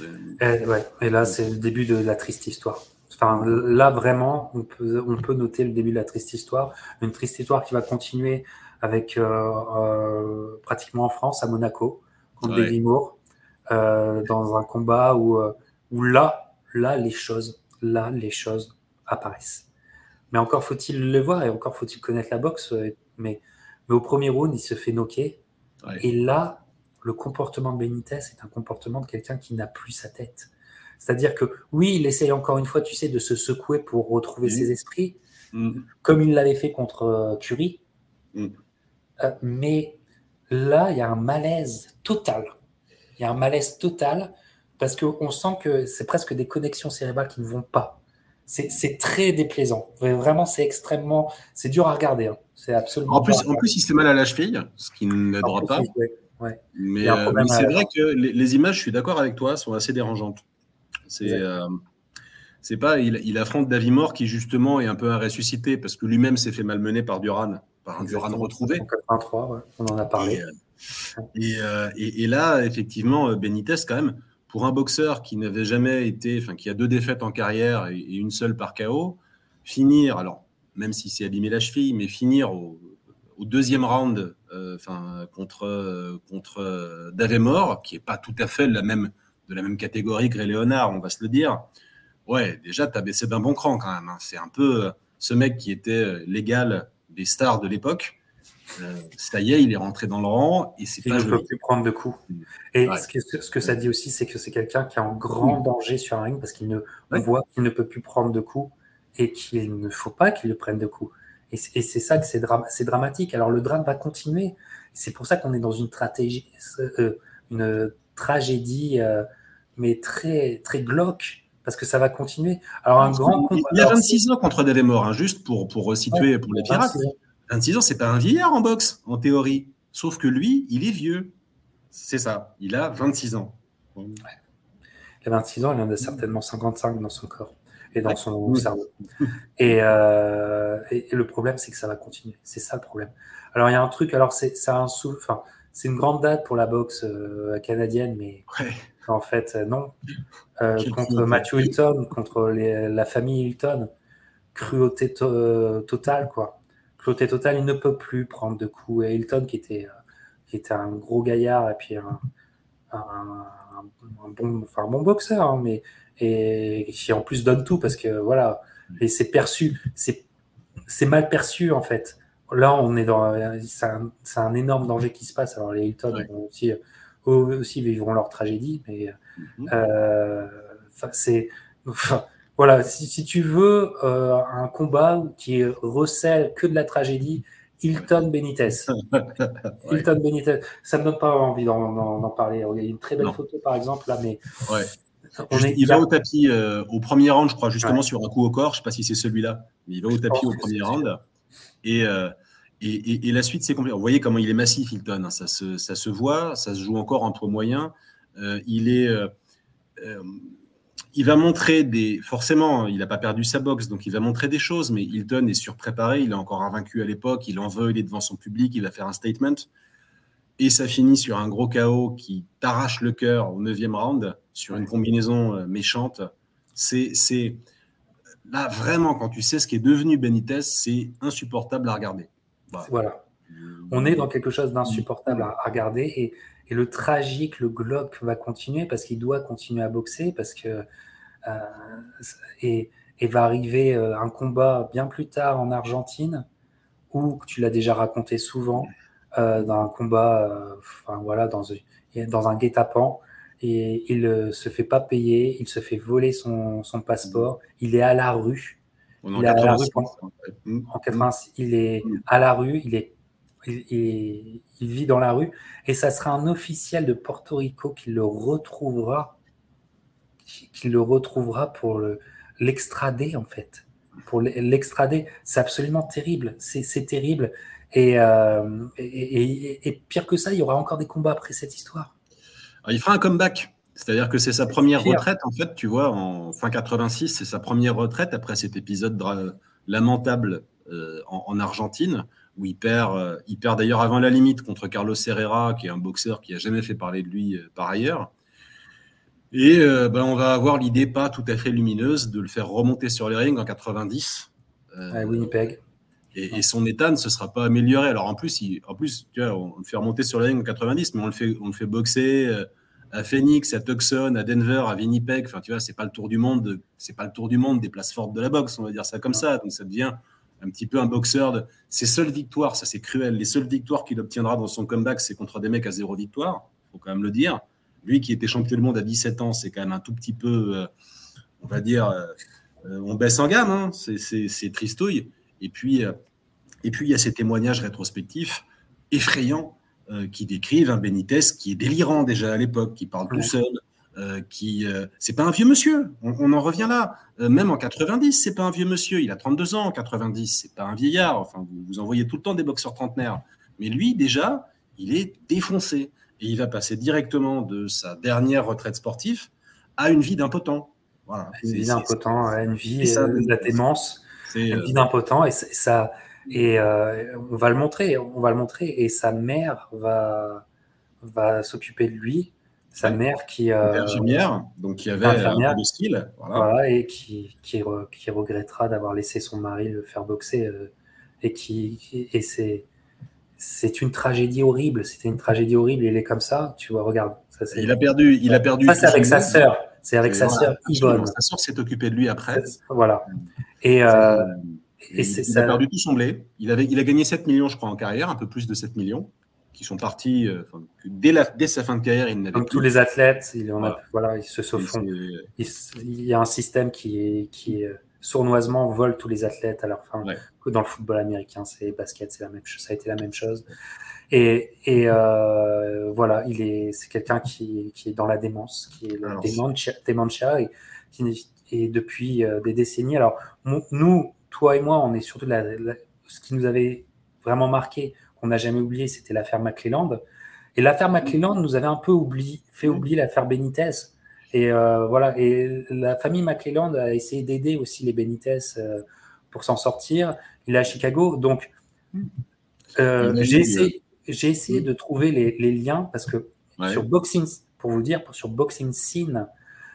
Et, eh, ouais. et là, c'est le début de la triste histoire. Enfin, là, vraiment, on peut noter le début de la triste histoire. Une triste histoire qui va continuer avec euh, euh, pratiquement en France, à Monaco, contre ouais. Moore, euh, dans un combat où, où là, là, les choses, là, les choses apparaissent. Mais encore faut-il le voir et encore faut-il connaître la boxe. Mais, mais au premier round, il se fait knocker. Et là, le comportement de Benitez est un comportement de quelqu'un qui n'a plus sa tête. C'est-à-dire que oui, il essaye encore une fois, tu sais, de se secouer pour retrouver ses esprits, mm. comme il l'avait fait contre Curie. Mm. Euh, mais là, il y a un malaise total. Il y a un malaise total parce qu'on sent que c'est presque des connexions cérébrales qui ne vont pas. C'est très déplaisant. Vraiment, c'est extrêmement. C'est dur à regarder. Hein. C'est absolument. En plus, en plus, il se fait mal à la cheville, ce qui n'aidera pas. Mais, euh, c'est vrai que les, images, je suis d'accord avec toi, sont assez dérangeantes. C'est euh, c'est pas, il, affronte Davimor qui justement est un peu un ressuscité parce que lui-même s'est fait malmener par Duran, par un Duran retrouvé. En 83, on en a parlé. Euh, et, et, là, effectivement, Benitez, quand même, pour un boxeur qui n'avait jamais été, enfin, qui a deux défaites en carrière et, une seule par KO, finir, alors, même si c'est abîmé la cheville, mais finir au, au deuxième round euh, enfin, contre, contre Davemore, qui n'est pas tout à fait la même, de la même catégorie que Ray Léonard, on va se le dire. Ouais, déjà, tu as baissé d'un bon cran quand même. Hein. C'est un peu euh, ce mec qui était euh, l'égal des stars de l'époque. ça y est, il est rentré dans le rang et c'est Il ne peut plus prendre de coups. Et ce, que, ce, que, ça dit aussi, c'est que c'est quelqu'un qui est en grand danger sur un ring parce qu'il ne voit qu'il ne peut plus prendre de coups et qu'il ne faut pas qu'il le prenne de coups. Et c'est ça que c'est dramatique. Alors le drame va continuer. C'est pour ça qu'on est dans une, stratégie, euh, une tragédie, euh, mais très, très glauque, parce que ça va continuer. Alors un grand Il y a 26 ans contre Devemore, hein, juste pour, pour resituer pour les pirates. 26 ans, c'est pas un vieillard en boxe, en théorie. Sauf que lui, il est vieux. C'est ça. Il a 26 ans. Il a 26 ans, il en a certainement 55 dans son corps et dans son cerveau. Euh, et, et, le problème, c'est que ça va continuer. C'est ça le problème. Alors, il y a un truc, alors c'est un enfin, c'est une grande date pour la boxe euh, canadienne, mais en fait, euh, non. contre Matthew Hilton, contre la famille Hilton, cruauté totale, quoi. Cruauté totale, il ne peut plus prendre de coups. Et Hilton, qui était, qui était un gros gaillard et puis un, un, bon, enfin, un bon boxeur, hein, mais et qui en plus donne tout parce que voilà, et c'est perçu, c'est mal perçu en fait. Là, on est dans, c'est un, un, énorme danger qui se passe. Alors les Hilton aussi, aussi vivront leur tragédie, mais mhm. euh, c'est voilà, si, si, tu veux euh, un combat qui recèle que de la tragédie, Hilton Benitez. Hilton Benitez. Ça me donne pas envie d'en parler. Il y a une très belle photo, par exemple, là, mais il va au tapis euh, au premier round, je crois, justement sur un coup au corps. Je ne sais pas si c'est celui-là, mais il va au tapis au premier round. Euh, et, la suite, c'est compliqué. Vous voyez comment il est massif, Hilton. Hein. Ça, se, voit, ça se joue encore entre moyens. Euh, il est. il va montrer des. Forcément, il n'a pas perdu sa boxe, donc il va montrer des choses, mais Hilton est surpréparé. Il est encore invaincu à l'époque. Il en veut, il est devant son public, il va faire un statement. Et ça finit sur un gros chaos qui t'arrache le cœur au neuvième round sur une combinaison euh, méchante. C'est là vraiment quand tu sais ce qui est devenu Benitez, c'est insupportable à regarder. Voilà. On est dans quelque chose d'insupportable à, regarder et, le tragique, le glauque va continuer parce qu'il doit continuer à boxer parce que euh, et, va arriver euh, un combat bien plus tard en Argentine où tu l'as déjà raconté souvent dans un combat, enfin voilà, dans, dans un guet-apens et il se fait pas payer, il se fait voler son, son passeport, il est à la rue. Il est à la rue en, 86, il est à la rue, il est il, vit dans la rue, et ça sera un officiel de Porto Rico qui le retrouvera, qui, le retrouvera pour l'extrader en fait. Pour l'extrader, c'est absolument terrible, c'est terrible. Euh, et, et, pire que ça, il y aura encore des combats après cette histoire. il fera un comeback. C'est-à-dire que c'est sa première retraite, en fait, tu vois, en fin 86, c'est sa première retraite après cet épisode lamentable euh, en, Argentine, où il perd, euh, il perd d'ailleurs avant la limite contre Carlos Herrera, qui est un boxeur qui a jamais fait parler de lui par ailleurs. Et ben, on va avoir l'idée pas tout à fait lumineuse de le faire remonter sur les rings en 90. à Winnipeg. Et, son état ne se sera pas amélioré. Alors en plus, en plus tu vois, on le fait remonter sur la ligne en 90, mais on le fait, on le fait boxer euh, à Phoenix, à Tucson, à Denver, à Winnipeg. Enfin, tu vois, c'est pas le tour du monde. C'est pas le tour du monde des places fortes de la boxe. On va dire ça comme ça. Donc ça devient un petit peu un boxeur. De... Ses seules victoires, ça c'est cruel. Les seules victoires qu'il obtiendra dans son comeback, c'est contre des mecs à zéro victoire. Faut quand même le dire. Lui qui était champion du monde à 17 ans, c'est quand même un tout petit peu, euh, on va dire, euh, on baisse en gamme. Hein. C'est tristouille. Et puis, euh, et puis, il y a ces témoignages rétrospectifs effrayants euh, qui décrivent un Benitez qui est délirant déjà à l'époque, qui parle tout seul, euh, qui c'est pas un vieux monsieur. On, en revient là. même en 90, c'est pas un vieux monsieur. Il a 32 ans en 90. C'est pas un vieillard. Enfin, vous, vous envoyez tout le temps des boxeurs trentenaires. Mais lui, déjà, il est défoncé et il va passer directement de sa dernière retraite sportive à une vie d'impotent. Voilà. Une vie d'impotent, une vie de la démence une euh, vie d'impotent et ça et euh, on va le montrer, on va le montrer et sa mère va va s'occuper de lui. Sa mère qui euh, infirmière, donc qui avait un peu de style, voilà. et qui, qui, qui regrettera d'avoir laissé son mari le faire boxer et qui et c'est c'est une tragédie horrible. C'était une tragédie horrible. Il est comme ça. Tu vois, regarde. Ça, il a perdu. Il a perdu. Ça, c'est avec sa sœur. C'est avec sa sœur Yvonne. Sa sœur s'est occupée de lui après. Voilà. Et, euh, et il a perdu tout son blé. Il, avait, il a gagné 7 millions, je crois, en carrière, un peu plus de 7 millions, qui sont partis euh, dès, la, dès sa fin de carrière. Il Comme tous les athlètes, il, en a, voilà. ils se font. Il, il, y a un système qui qui est sournoisement vole tous les athlètes à leur fin. Dans le football américain, c'est basket, c'est la même chose. Ça a été la même chose. Et, et euh, voilà, il est, c'est quelqu'un qui, qui, est dans la démence, qui est le dementia, et qui, et depuis euh, des décennies. Alors, nous, toi et moi, on est surtout la, ce qui nous avait vraiment marqué, qu'on n'a jamais oublié, c'était l'affaire McClelland. Et l'affaire McClelland nous avait un peu oublié, fait oublier l'affaire Benitez. Et euh, voilà, et la famille McClelland a essayé d'aider aussi les Benitez euh, pour s'en sortir. Il est à Chicago, donc j'ai essayé, j'ai essayé de trouver les, les liens parce que sur Boxing, pour vous dire, sur Boxing Scene,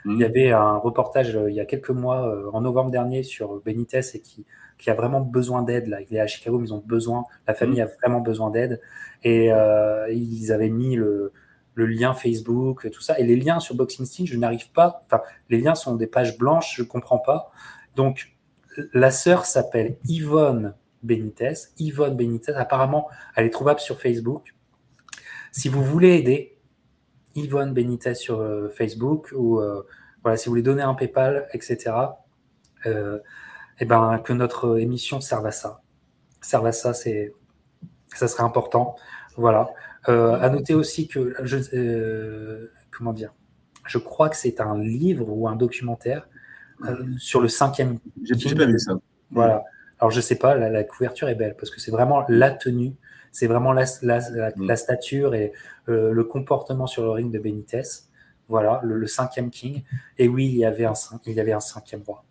il y avait un reportage euh, il y a quelques mois, euh, en novembre dernier, sur Benitez et qui, qui a vraiment besoin d'aide. Là. Il est à Chicago, mais ils ont besoin, la famille mm. a vraiment besoin d'aide. Et euh, ils avaient mis le, le, lien Facebook, tout ça. Et les liens sur Boxing Scene, je n'arrive pas. Enfin, les liens sont des pages blanches, je ne comprends pas. Donc, la sœur s'appelle Yvonne Benitez. Yvonne Benitez, apparemment, elle est trouvable sur Facebook. Si vous voulez aider, Yvonne Benitez sur euh, Facebook ou euh, voilà, si vous voulez donner un PayPal, etc. et euh, eh ben, que notre émission serve à ça. Serve à ça, c'est, ça serait important. Voilà. à noter aussi que je, comment dire, je crois que c'est un livre ou un documentaire sur le cinquième. J'ai pas vu ça. Voilà. Alors je sais pas, la, couverture est belle parce que c'est vraiment la tenue c'est vraiment la, mm. stature et euh, le comportement sur le ring de Benitez. Voilà, le, cinquième king. Et oui, il y avait un, il y avait un cinquième roi.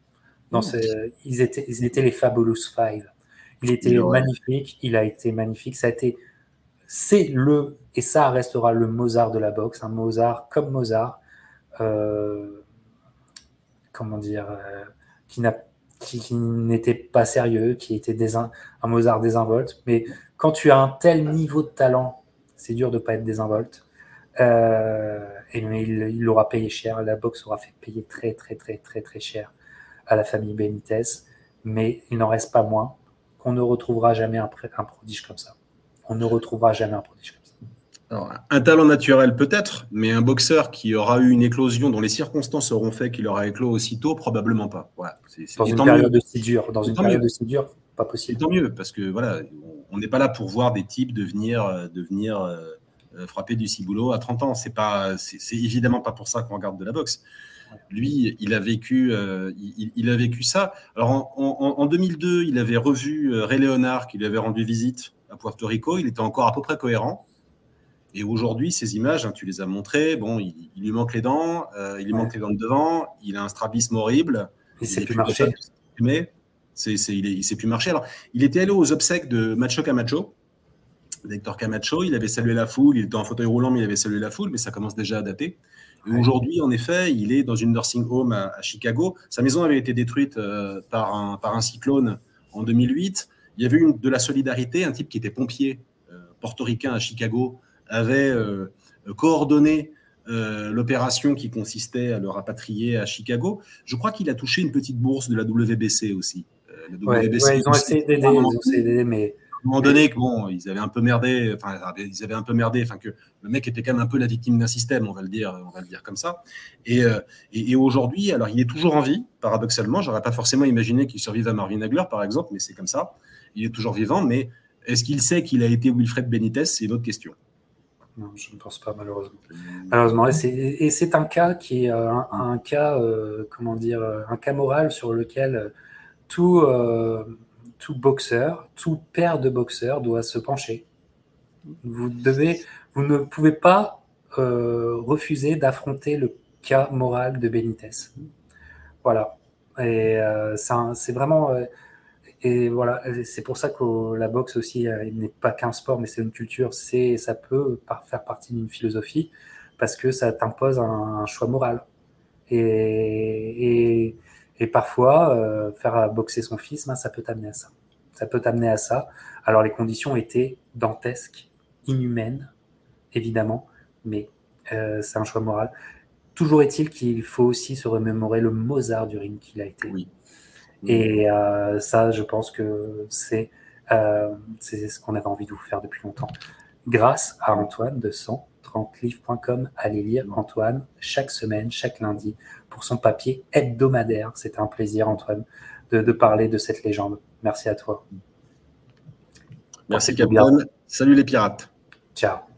Mm. ils, étaient, ils étaient les Fabulous Five. Il était magnifique, il a été magnifique. Ça a été, c'est le, et ça restera le Mozart de la boxe, un Mozart comme Mozart, euh, comment dire, euh, qui n'a qui, n'était pas sérieux, qui était un Mozart désinvolte. Mais quand tu as un tel niveau de talent, c'est dur de ne pas être désinvolte. Euh, et, mais il l'aura payé cher. La boxe aura fait payer très, très, très, très, très cher à la famille Benitez. Mais il n'en reste pas moins qu'on ne retrouvera jamais un, un prodige comme ça. On ne retrouvera jamais un prodige comme ça. un talent naturel peut-être, mais un boxeur qui aura eu une éclosion dont les circonstances auront fait qu'il aura éclos aussitôt, probablement pas. Voilà. dans, une période de si dure, dans une période de si dure, pas possible. Tant mieux, parce que voilà, on n'est pas là pour voir des types devenir, euh, devenir euh, euh, frapper du ciboulot à 30 ans. C'est pas, c'est évidemment pas pour ça qu'on regarde de la boxe. Lui, il a vécu, il, a vécu ça. Alors en, 2002, il avait revu Ray Leonard qui lui avait rendu visite à Puerto Rico. Il était encore à peu près cohérent. Et aujourd'hui, ces images, hein, tu les as montrées, bon, il, lui manque les dents, il lui manque les dents de devant, il a un strabisme horrible. Il ne sait plus marcher. Mais c'est, il ne sait plus marcher. Alors, il était allé aux obsèques de Macho Camacho, d'Hector Camacho. Il avait salué la foule, il était en fauteuil roulant, mais il avait salué la foule, mais ça commence déjà à dater. Aujourd'hui, en effet, il est dans une nursing home à, Chicago. Sa maison avait été détruite euh, par, un, par un cyclone en 2008. Il y avait eu de la solidarité. Un type qui était pompier euh, portoricain à Chicago avait euh, coordonné euh, l'opération qui consistait à le rapatrier à Chicago. Je crois qu'il a touché une petite bourse de la WBC aussi. Euh, WBC ils ont essayé d'aider, mais à un moment donné, bon, ils avaient un peu merdé, enfin, ils avaient un peu merdé, enfin, que le mec était quand même un peu la victime d'un système, on va le dire, on va le dire comme ça. Et, et, aujourd'hui, alors, il est toujours en vie, paradoxalement. J'aurais pas forcément imaginé qu'il survive à Marvin Hagler, par exemple, mais c'est comme ça. Il est toujours vivant, mais est-ce qu'il sait qu'il a été Wilfred Benitez? C'est une autre question. Non, je ne pense pas, malheureusement. Malheureusement, et c'est un cas qui est euh, un, cas, euh, comment dire, euh, un cas moral sur lequel tout, tout boxeur, tout père de boxeur doit se pencher. Vous devez, vous ne pouvez pas refuser d'affronter le cas moral de Benitez. Voilà. Et c'est vraiment et voilà, c'est pour ça que la boxe aussi euh, n'est pas qu'un sport, mais c'est une culture. C'est, ça peut faire partie d'une philosophie parce que ça t'impose un, choix moral. Et, parfois, euh, faire boxer son fils, ben, ça peut t'amener à ça. Ça peut t'amener à ça. Alors les conditions étaient dantesques, inhumaines, évidemment, mais euh, c'est un choix moral. Toujours est-il qu'il faut aussi se remémorer le Mozart du ring qu'il a été. Oui. Et euh, ça, je pense que c'est ce qu'on avait envie de vous faire depuis longtemps. Grâce à Antoine de 130livres.com, allez lire Antoine chaque semaine, chaque lundi, pour son papier hebdomadaire. C'était un plaisir, Antoine, de, de, parler de cette légende. Merci à toi. Merci, Capitaine. Salut les pirates. Ciao.